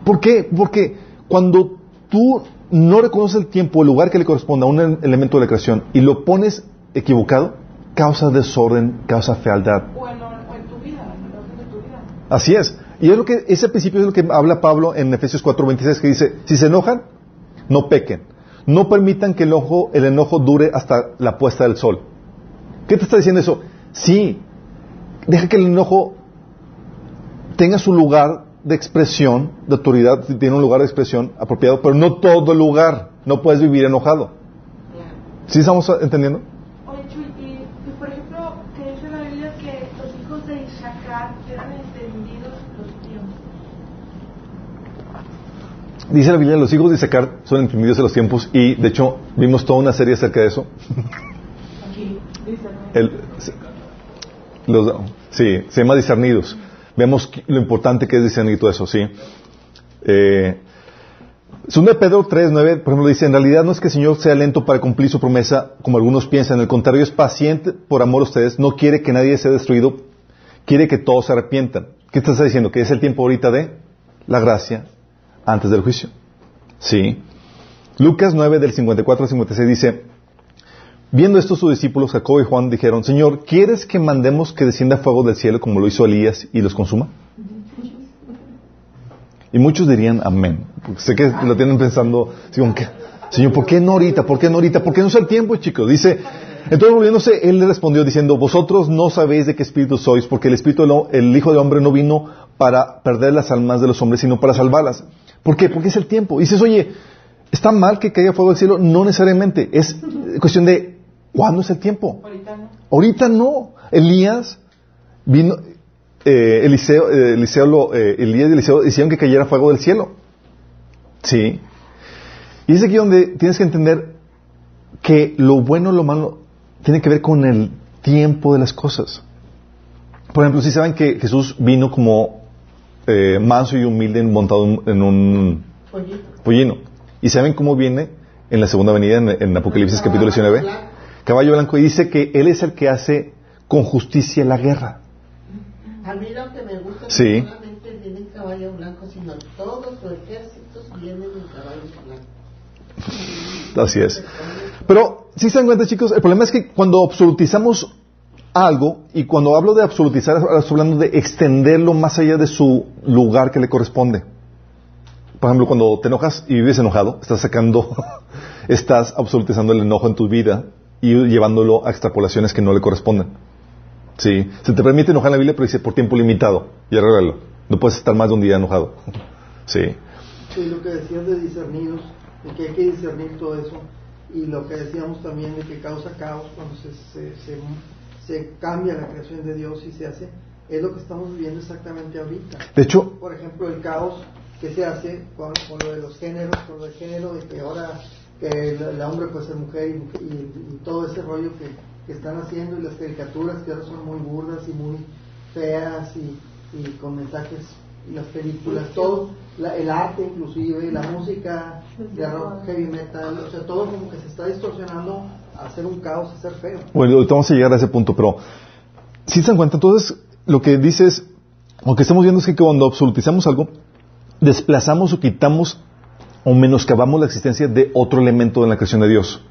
¿Por qué? Porque cuando tú no reconoces el tiempo, el lugar que le corresponde a un elemento de la creación y lo pones equivocado, causa desorden, causa fealdad. O en, o en tu vida, en tu vida. Así es. Y es lo que, ese principio es lo que habla Pablo en Efesios 4:26 que dice, si se enojan, no pequen. No permitan que el, ojo, el enojo dure hasta la puesta del sol. ¿Qué te está diciendo eso? Sí, deja que el enojo tenga su lugar de expresión, de autoridad, tiene un lugar de expresión apropiado, pero no todo lugar. No puedes vivir enojado. ¿Sí estamos entendiendo? Oye, Chuy, y, por ejemplo, que dice la Biblia que los hijos de Isaacar eran entendidos los tiempos. Dice la Biblia, los hijos de Isaacar son imprimidos en los tiempos y de hecho vimos toda una serie acerca de eso. Aquí, dice. El- se- los- sí, se llama discernidos. Vemos lo importante que es discernir todo eso, sí. Eh, Pedro 3, 9, por ejemplo, dice, en realidad no es que el Señor sea lento para cumplir su promesa, como algunos piensan, al contrario, es paciente por amor a ustedes, no quiere que nadie sea destruido, quiere que todos se arrepientan. ¿Qué te está diciendo? Que es el tiempo ahorita de la gracia antes del juicio. Sí. Lucas 9, del 54 al 56 dice, Viendo esto sus discípulos, Jacobo y Juan, dijeron, Señor, ¿quieres que mandemos que descienda fuego del cielo como lo hizo Elías y los consuma? Y muchos dirían amén. Sé que lo tienen pensando, Señor, ¿por qué no ahorita? ¿Por qué no ahorita? ¿Por qué no es el tiempo, chicos? Dice, entonces volviéndose, él le respondió diciendo, vosotros no sabéis de qué espíritu sois, porque el espíritu, del el Hijo del Hombre no vino para perder las almas de los hombres, sino para salvarlas. ¿Por qué? Porque es el tiempo. Y dices, oye, ¿está mal que caiga fuego del cielo? No necesariamente. Es cuestión de, ¿cuándo es el tiempo? Ahorita no. Ahorita no. Elías vino, eh, Eliseo, eh, Eliseo lo- eh, Elías y Eliseo hicieron que cayera fuego del cielo. Sí. Y es aquí donde tienes que entender que lo bueno y lo malo tiene que ver con el tiempo de las cosas. Por ejemplo, si saben que Jesús vino como eh, manso y humilde montado en- un pollino. ¿Y saben cómo viene en la segunda venida en, en Apocalipsis capítulo 19? Caballo blanco y dice que Él es el que hace con justicia la guerra. A mí lo que me gusta Sí. no solamente caballo blanco, sino todos los ejércitos vienen en caballos blancos. Así es. Pero, si se dan cuenta, chicos, el problema es que cuando absolutizamos algo, y cuando hablo de absolutizar, estoy hablando de extenderlo más allá de su lugar que le corresponde. Por ejemplo, cuando te enojas y vives enojado, estás sacando, estás absolutizando el enojo en tu vida y llevándolo a extrapolaciones que no le corresponden. Sí. Se te permite enojar en la Biblia, pero dice por tiempo limitado. Y arréglalo. No puedes estar más de un día enojado. Sí. Y lo que decías de discernidos, de que hay que discernir todo eso, y lo que decíamos también de que causa caos cuando se, se, se, se cambia la creación de Dios y se hace, es lo que estamos viviendo exactamente ahorita. De hecho, Por ejemplo, el caos que se hace con, con lo de los géneros, con lo del género, de que ahora que el, el hombre puede ser mujer y, y- y todo ese rollo que, que están haciendo y las caricaturas que ahora son muy burdas y muy feas y, y con mensajes y las películas, todo, la- el arte inclusive, la música de rock, heavy metal, o sea, todo como que se está distorsionando a hacer un caos, a ser feo. Bueno, vamos a llegar a ese punto, pero si se dan cuenta, entonces lo que dices, lo que estamos viendo es que cuando absolutizamos algo, desplazamos o quitamos o menoscabamos la existencia de otro elemento en la creación de Dios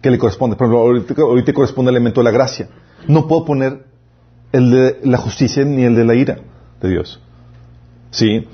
que le corresponde. Por ejemplo, ahorita, ahorita corresponde el elemento de la gracia. No puedo poner el de la justicia ni el de la ira de Dios. ¿Sí?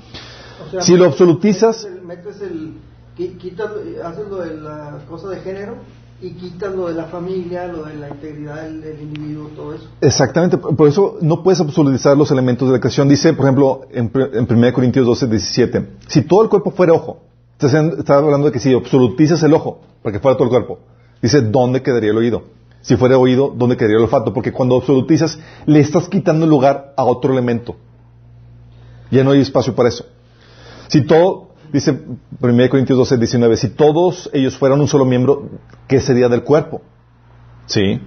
O sea, Si lo absolutizas- metes el- metes el, qui- quitas, haces lo de la cosa de género y quitas lo de la familia, lo de la integridad del, del individuo, todo eso. Exactamente, por eso no puedes absolutizar los elementos de la creación. Dice, por ejemplo, en, en 1 Corintios 12, 17, si todo el cuerpo fuera ojo, Está hablando de que si absolutizas el ojo para que fuera todo el cuerpo, dice, ¿dónde quedaría el oído? Si fuera oído, ¿dónde quedaría el olfato? Porque cuando absolutizas, le estás quitando lugar a otro elemento. Ya no hay espacio para eso. Si todo, dice 1 Corintios 12, 19, si todos ellos fueran un solo miembro, ¿qué sería del cuerpo? ¿Sí?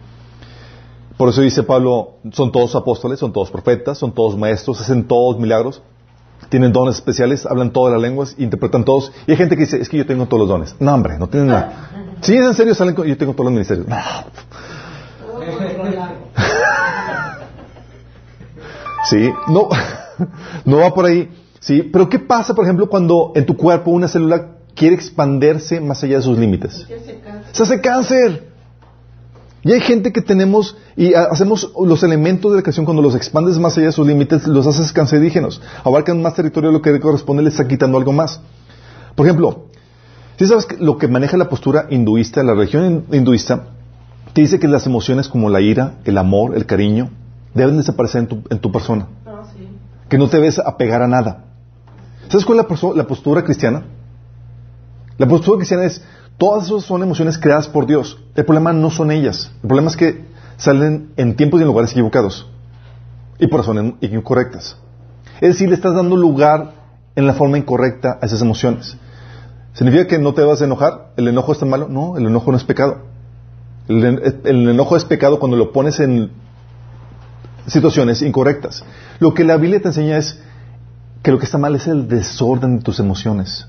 Por eso dice Pablo, son todos apóstoles, son todos profetas, son todos maestros, hacen todos milagros, tienen dones especiales, hablan todas las lenguas, interpretan todos. Y hay gente que dice, es que yo tengo todos los dones. No, hombre, no tienen nada. Si es en serio, salen con, yo tengo todos los ministerios. No. Sí, no, no va por ahí. Sí, pero ¿qué pasa, por ejemplo, cuando en tu cuerpo una célula quiere expandirse más allá de sus límites? Se hace cáncer. Y hay gente que tenemos y hacemos los elementos de la creación cuando los expandes más allá de sus límites, los haces cancerígenos. Abarcan más territorio de lo que corresponde, le está quitando algo más. Por ejemplo, si sabes que lo que maneja la postura hinduista, la religión hinduista, te dice que las emociones como la ira, el amor, el cariño, deben desaparecer en tu, en tu persona. Que no te debes apegar a nada. ¿Sabes cuál es la, la postura cristiana? La postura cristiana es, todas esas son emociones creadas por Dios. El problema no son ellas. El problema es que salen en tiempos y en lugares equivocados. Y por razones incorrectas. Es decir, le estás dando lugar en la forma incorrecta a esas emociones. ¿Significa que no te vas a enojar? ¿El enojo está malo? No, el enojo no es pecado. El, enojo es pecado cuando lo pones en situaciones incorrectas. Lo que la Biblia te enseña es que lo que está mal es el desorden de tus emociones.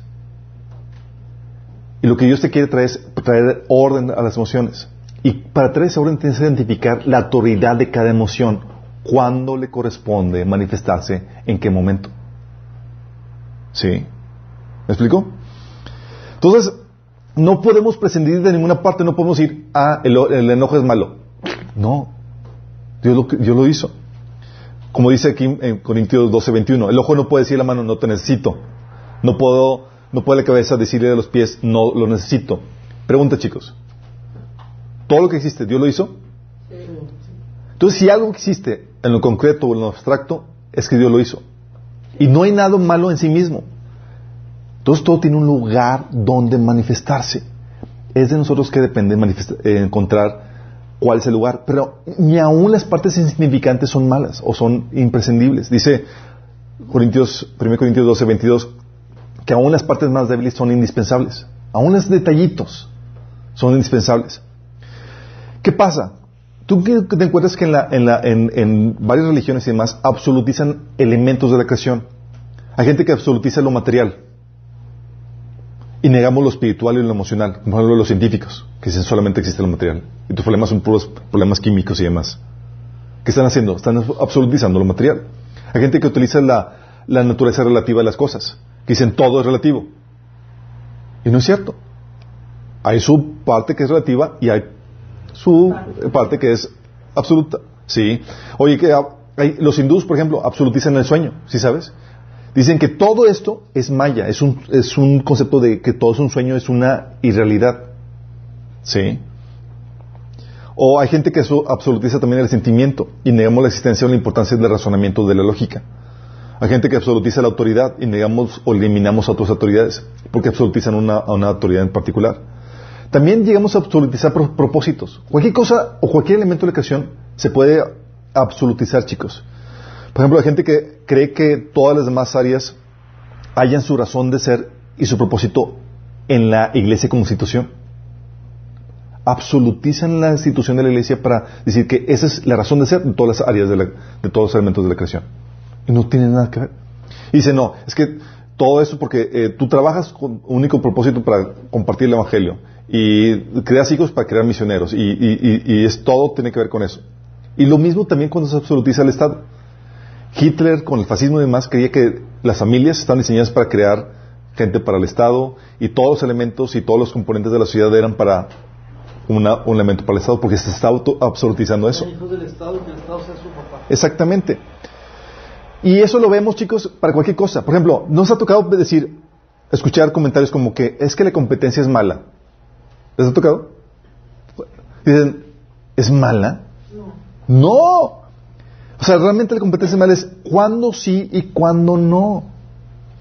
Y lo que Dios te quiere traer es traer orden a las emociones. Y para traer ese orden tienes que identificar la autoridad de cada emoción, cuándo le corresponde manifestarse, en qué momento. ¿Sí? ¿Me explico? Entonces, no podemos prescindir de ninguna parte, no podemos ir, ah, el, enojo es malo. No, Dios lo, Dios lo hizo. Como dice aquí en Corintios 12, 21, el ojo no puede decir a la mano, no te necesito. No puedo, no puede la cabeza decirle a los pies, no lo necesito. Pregunta, chicos. ¿Todo lo que existe, Dios lo hizo? Entonces, si algo existe en lo concreto o en lo abstracto, es que Dios lo hizo. Y no hay nada malo en sí mismo. Entonces todo tiene un lugar donde manifestarse. Es de nosotros que depende eh, encontrar cuál es el lugar. Pero ni aún las partes insignificantes son malas o son imprescindibles. Dice Corintios, 1 Corintios 12, 22, que aún las partes más débiles son indispensables. Aún los detallitos son indispensables. ¿Qué pasa? Tú te encuentras que en, la, en, la, en, varias religiones y demás absolutizan elementos de la creación. Hay gente que absolutiza lo material y negamos lo espiritual y lo emocional, como los científicos, que dicen solamente existe lo material. Y tus problemas son puros problemas químicos y demás. ¿Qué están haciendo? Están absolutizando lo material. Hay gente que utiliza la, naturaleza relativa de las cosas, que dicen todo es relativo. Y no es cierto. Hay su parte que es relativa y hay su parte que es absoluta. Sí. Oye, que hay, los hindús, por ejemplo, absolutizan el sueño, ¿sí sabes? Dicen que todo esto es maya, es un, es un concepto de que todo es un sueño, es una irrealidad. ¿Sí? O hay gente que absolutiza también el sentimiento y negamos la existencia o la importancia del razonamiento de la lógica. Hay gente que absolutiza la autoridad y negamos o eliminamos a otras autoridades porque absolutizan una, a una autoridad en particular. También llegamos a absolutizar propósitos. Cualquier cosa o cualquier elemento de la creación se puede absolutizar, chicos. Por ejemplo, hay gente que cree que todas las demás áreas hayan su razón de ser y su propósito en la iglesia como institución. Absolutizan la institución de la iglesia para decir que esa es la razón de ser de todas las áreas de, todos los elementos de la creación. Y no tiene nada que ver. Y dice, no, es que todo eso porque eh, tú trabajas con único propósito para compartir el Evangelio y creas hijos para crear misioneros y, y es todo tiene que ver con eso. Y lo mismo también cuando se absolutiza el Estado. Hitler con el fascismo y demás creía que las familias están diseñadas para crear gente para el Estado y todos los elementos y todos los componentes de la sociedad eran para un elemento para el Estado porque se está absolutizando eso. Exactamente. Y eso lo vemos, chicos, para cualquier cosa. Por ejemplo, nos ha tocado decir, escuchar comentarios como que es que la competencia es mala. ¿Les ha tocado? Dicen, ¿es mala? No. No. O sea, realmente la competencia mal es cuándo sí y cuándo no.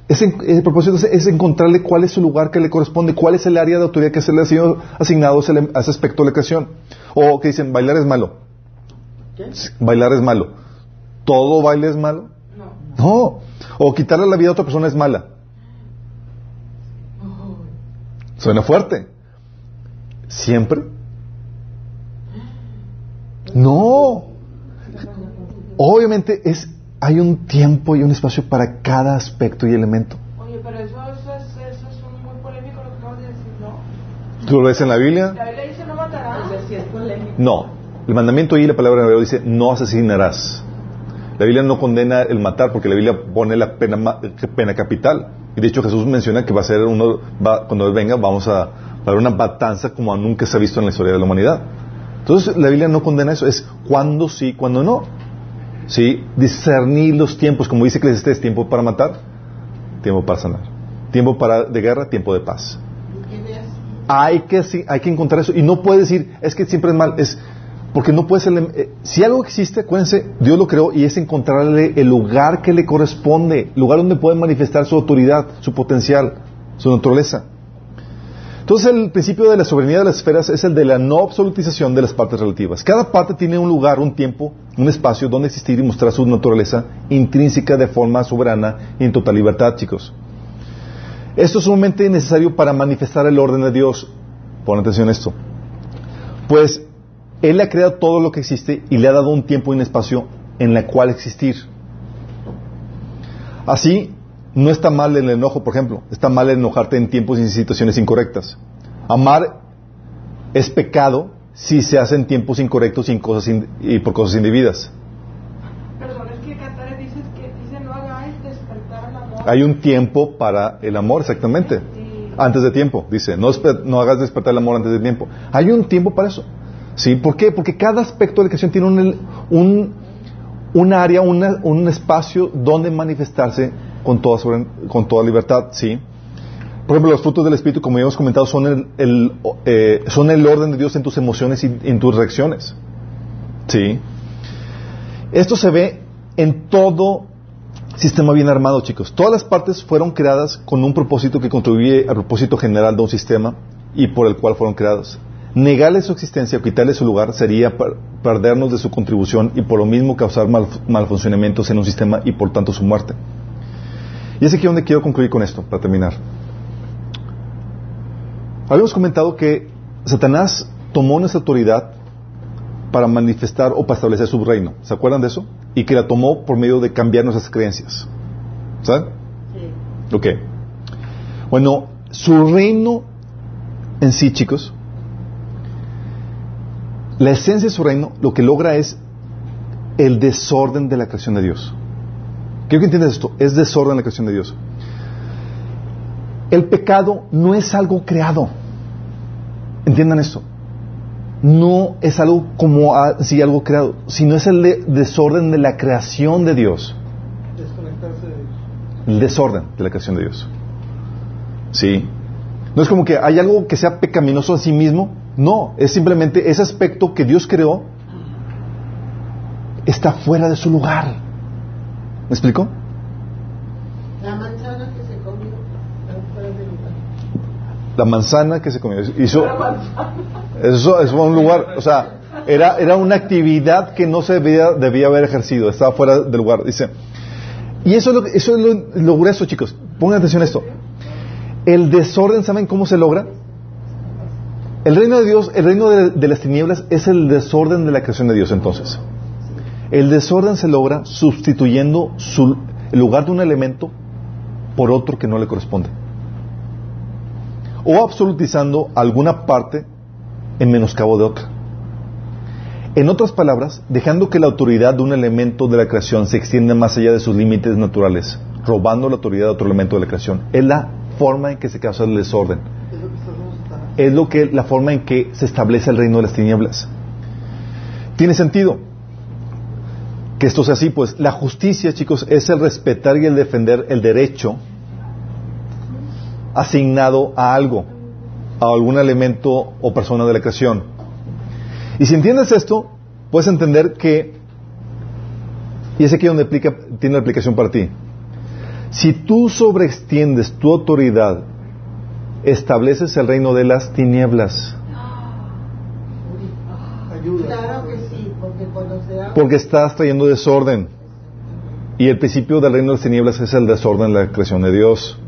Es en- el propósito es, es encontrarle cuál es su lugar que le corresponde, cuál es el área de autoridad que se le ha sido asignado a ese aspecto de la creación. O que dicen, bailar es malo. ¿Qué? Bailar es malo. ¿Todo baile es malo? No. O quitarle la vida a otra persona es mala. Suena fuerte. ¿Siempre? No. Obviamente es, hay un tiempo y un espacio para cada aspecto y elemento. Oye, pero eso, eso, es, eso es un muy polémico lo que acabas de decir, ¿no? ¿Tú lo ves en la Biblia? La Biblia dice no matarás. O sea, sí es polémico. No. El mandamiento y la palabra en hebreo dice no asesinarás. La Biblia no condena el matar porque la Biblia pone la pena, pena capital. Y de hecho Jesús menciona que va a ser uno, va- cuando Él venga vamos a para una matanza como nunca se ha visto en la historia de la humanidad. Entonces la Biblia no condena eso, es cuándo sí, cuándo no. Sí, discernir los tiempos, como dice que este es tiempo para matar, tiempo para sanar. Tiempo para de guerra, tiempo de paz. Hay que, hay que encontrar eso. Y no puede decir, es que siempre es mal. Es porque no puede ser. eh, si algo existe, acuérdense, Dios lo creó y es encontrarle el lugar que le corresponde, lugar donde puede manifestar su autoridad, su potencial, su naturaleza. Entonces, el principio de la soberanía de las esferas es el de la no absolutización de las partes relativas. Cada parte tiene un lugar, un tiempo, un espacio donde existir y mostrar su naturaleza intrínseca de forma soberana y en total libertad, chicos. Esto es sumamente necesario para manifestar el orden de Dios. Pon atención a esto. Pues Él ha creado todo lo que existe y le ha dado un tiempo y un espacio en el cual existir. Así, no está mal el enojo, por ejemplo. Está mal enojarte en tiempos y situaciones incorrectas. Amar es pecado si se hace en tiempos incorrectos y, en cosas in- y por cosas indebidas. Perdón, es que Cantares dice que dice no hagáis despertar el amor. Hay un tiempo para el amor, exactamente. Antes de tiempo, dice. No hagas despertar el amor antes de tiempo. Hay un tiempo para eso. ¿Sí? ¿Por qué? Porque cada aspecto de la creación tiene un, un, un área, un espacio donde manifestarse con toda, con toda libertad. ¿Sí? Por ejemplo, los frutos del Espíritu, como ya hemos comentado, son el, el, eh, son el orden de Dios en tus emociones y en tus reacciones. ¿Sí? Esto se ve en todo sistema bien armado, chicos. Todas las partes fueron creadas con un propósito que contribuye al propósito general de un sistema y por el cual fueron creadas. Negarle su existencia o quitarle su lugar sería per- perdernos de su contribución y por lo mismo causar mal, malfuncionamientos en un sistema y por tanto su muerte. Y es aquí donde quiero concluir con esto, para terminar. Habíamos comentado que Satanás tomó nuestra autoridad para manifestar o para establecer su reino. ¿Se acuerdan de eso? Y que la tomó por medio de cambiar nuestras creencias. ¿Saben? Sí. Ok. Bueno, su reino en sí, chicos, la esencia de su reino lo que logra es el desorden de la creación de Dios. Quiero que entiendas esto, es desorden en la creación de Dios. El pecado no es algo creado. Entiendan esto. No es algo como así algo creado, sino es el de- desorden de la creación de Dios. Desconectarse de Dios. El desorden de la creación de Dios. ¿Sí? No es como que hay algo que sea pecaminoso en sí mismo. No, es simplemente ese aspecto que Dios creó está fuera de su lugar. ¿Me explico? La manzana que se comió está fuera de lugar. La manzana que se comió. Hizo, eso, eso fue un lugar, o sea, era, era una actividad que no se debía, debía haber ejercido, estaba fuera del lugar. Dice, y eso es lo, eso es lo, lo grueso, chicos. Pongan atención a esto. El desorden, ¿saben cómo se logra? El reino de Dios, el reino de, las tinieblas es el desorden de la creación de Dios entonces. El desorden se logra sustituyendo su, el lugar de un elemento por otro que no le corresponde. O absolutizando alguna parte en menoscabo de otra. En otras palabras, dejando que la autoridad de un elemento de la creación se extienda más allá de sus límites naturales, robando la autoridad de otro elemento de la creación. Es la forma en que se causa el desorden. Es lo que, la forma en que se establece el reino de las tinieblas. ¿Tiene sentido? Que esto sea así, pues la justicia, chicos, es el respetar y el defender el derecho asignado a algo, a algún elemento o persona de la creación. Y si entiendes esto, puedes entender que, y es aquí donde aplica, tiene la aplicación para ti, Si tú sobreextiendes tu autoridad, estableces el reino de las tinieblas. Ayuda. Claro que sí, porque cuando se da... Porque estás trayendo desorden. Y el principio del reino de las tinieblas es el desorden de la creación de Dios.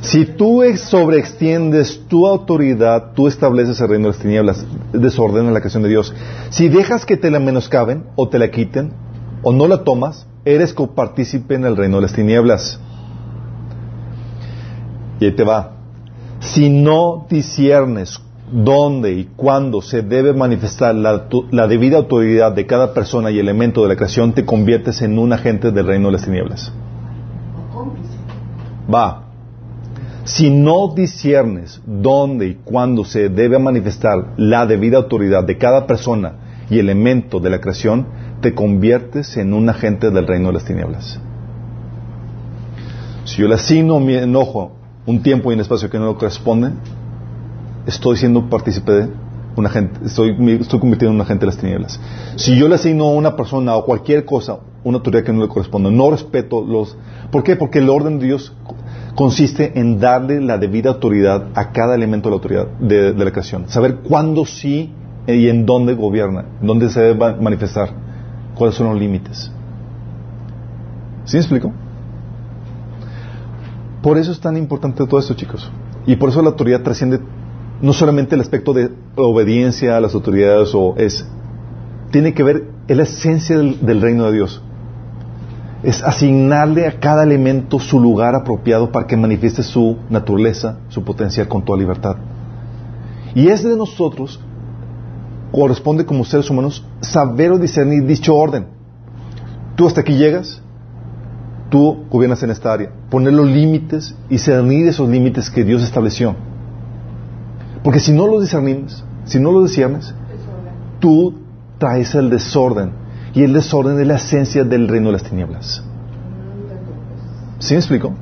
Si tú ex- sobreextiendes tu autoridad, tú estableces el reino de las tinieblas, desorden en la creación de Dios. Si dejas que te la menoscaben o te la quiten o no la tomas, eres copartícipe en el reino de las tinieblas. Y ahí te va. Si no disiernes dónde y cuándo se debe manifestar la, debida autoridad de cada persona y elemento de la creación, te conviertes en un agente del reino de las tinieblas. Va. Si no disiernes dónde y cuándo se debe manifestar la debida autoridad de cada persona y elemento de la creación, te conviertes en un agente del reino de las tinieblas. Si yo le asigno mi enojo un tiempo y un espacio que no le corresponde, estoy siendo partícipe de un agente, estoy, estoy convirtiendo en un agente de las tinieblas. Si yo le asigno a una persona o cualquier cosa una autoridad que no le corresponde, no respeto los... ¿Por qué? Porque el orden de Dios consiste en darle la debida autoridad a cada elemento de la autoridad de, la creación. Saber cuándo sí y en dónde gobierna, dónde se debe ma- manifestar, cuáles son los límites. ¿Sí me explico? Por eso es tan importante todo esto, chicos. Y por eso la autoridad trasciende no solamente el aspecto de obediencia a las autoridades o es tiene que ver es la esencia del, del reino de Dios. Es asignarle a cada elemento su lugar apropiado para que manifieste su naturaleza, su potencial con toda libertad. Y es de nosotros, corresponde como seres humanos, saber o discernir dicho orden. Tú hasta aquí llegas, tú gobiernas en esta área. Poner los límites y cernir esos límites que Dios estableció. Porque si no los discernimos, si no los discernes, tú traes el desorden. Y el desorden es la esencia del reino de las tinieblas. ¿Sí me explico?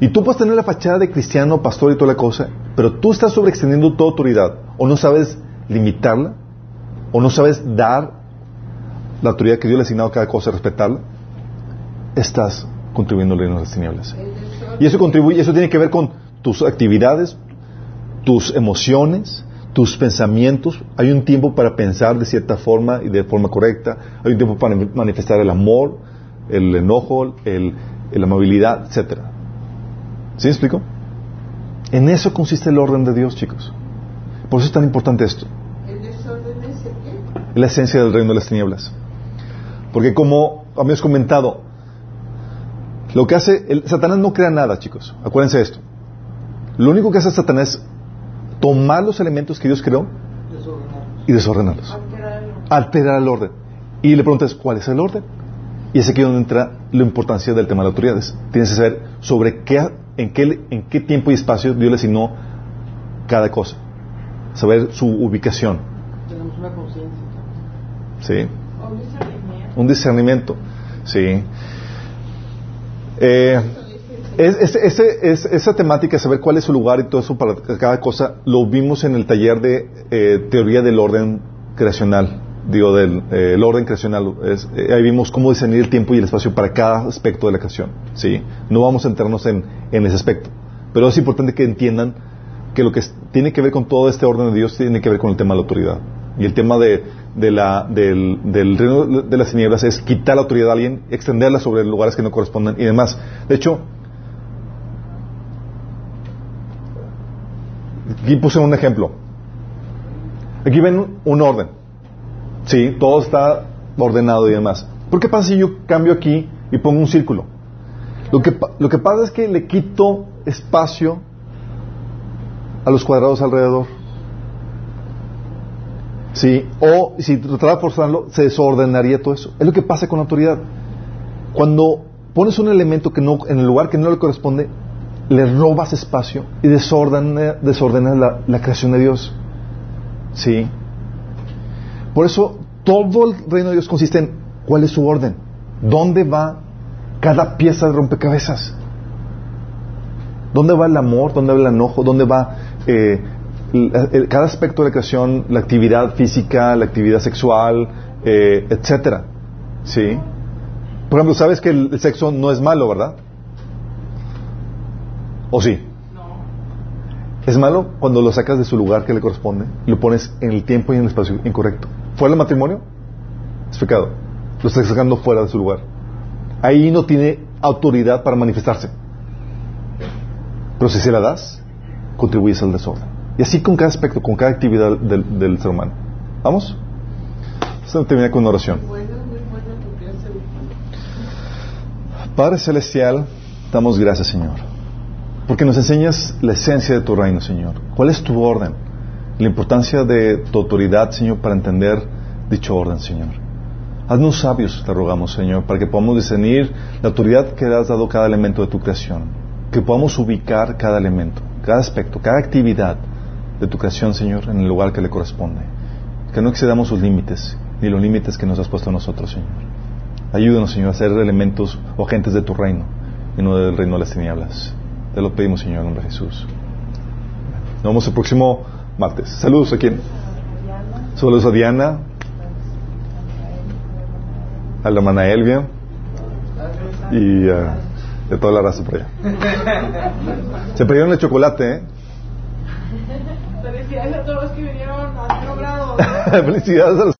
Y tú puedes tener la fachada de cristiano, pastor y toda la cosa, pero tú estás sobreextendiendo tu autoridad, o no sabes limitarla, o no sabes dar la autoridad que Dios le ha asignado a cada cosa, respetarla, estás contribuyendo al reino de las tinieblas. Y eso contribuye, eso tiene que ver con tus actividades, tus emociones, tus pensamientos. Hay un tiempo para pensar de cierta forma y de forma correcta. Hay un tiempo para manifestar el amor, el enojo, el, la amabilidad, etcétera. ¿Sí me explico? En eso consiste el orden de Dios, chicos. Por eso es tan importante esto. ¿El desorden es el qué? Es la esencia del reino de las tinieblas. Porque como habíamos comentado, lo que hace, el, Satanás no crea nada, chicos. Acuérdense de esto. Lo único que hace Satanás es tomar los elementos que Dios creó y desordenarlos. Alterarlo. Alterar el orden. Y le preguntas, ¿cuál es el orden? Y es aquí donde entra la importancia del tema de las autoridades. Tienes que saber sobre qué, en qué, en qué tiempo y espacio Dios le asignó cada cosa. Saber su ubicación. Tenemos una conciencia. ¿Sí? Un discernimiento. Un discernimiento. Sí. Eh, es- esa temática, saber cuál es su lugar y todo eso para cada cosa, lo vimos en el taller de eh, teoría del orden creacional. Digo, del eh, el orden creacional. Es- eh, ahí vimos cómo discernir el tiempo y el espacio para cada aspecto de la creación. ¿sí? No vamos a entrarnos en, en ese aspecto. Pero es importante que entiendan que lo que tiene que ver con todo este orden de Dios tiene que ver con el tema de la autoridad. Y el tema de, de la, del, reino de las tinieblas es quitar la autoridad a alguien, extenderla sobre lugares que no correspondan y demás. De hecho, aquí puse un ejemplo. Aquí ven un orden. Sí, todo está ordenado y demás. ¿Por qué pasa si yo cambio aquí y pongo un círculo? Lo que, lo que pasa es que le quito espacio a los cuadrados alrededor. Sí, o si tratara de forzarlo, se desordenaría todo eso. Es lo que pasa con la autoridad. Cuando pones un elemento que no, en el lugar que no le corresponde, le robas espacio y desordena, desordenas la, creación de Dios. Sí. Por eso todo el reino de Dios consiste en cuál es su orden, dónde va cada pieza de rompecabezas, dónde va el amor, dónde va el enojo, dónde va eh, cada aspecto de la creación, la actividad física, la actividad sexual, eh, etcétera. Sí. Por ejemplo, sabes que el, el sexo no es malo, ¿verdad? ¿O sí? No. Es malo cuando lo sacas de su lugar que le corresponde y lo pones en el tiempo y en el espacio incorrecto. ¿Fuera del matrimonio? Es pecado. Lo estás sacando fuera de su lugar. Ahí no tiene autoridad para manifestarse. Pero si se la das, contribuyes al desorden. Y así con cada aspecto, con cada actividad del, del ser humano. ¿Vamos? Vamos a terminar con una oración. Padre Celestial, damos gracias, Señor, porque nos enseñas la esencia de tu reino, Señor. ¿Cuál es tu orden? La importancia de tu autoridad, Señor, para entender dicho orden, Señor. Haznos sabios, te rogamos, Señor, para que podamos discernir la autoridad que has dado a cada elemento de tu creación, que podamos ubicar cada elemento, cada aspecto, cada actividad de tu creación, Señor, en el lugar que le corresponde. Que no excedamos sus límites, ni los límites que nos has puesto a nosotros, Señor. Ayúdanos, Señor, a ser elementos o agentes de tu reino y no del reino de las tinieblas. Te lo pedimos, Señor, en nombre de Jesús. Nos vemos el próximo martes. Saludos a quién. Saludos a Diana, a la hermana Elvia y a, a toda la raza por allá. Se perdieron el chocolate, ¿eh? Felicidades a todos los que vinieron a 0 grados. Felicidades a los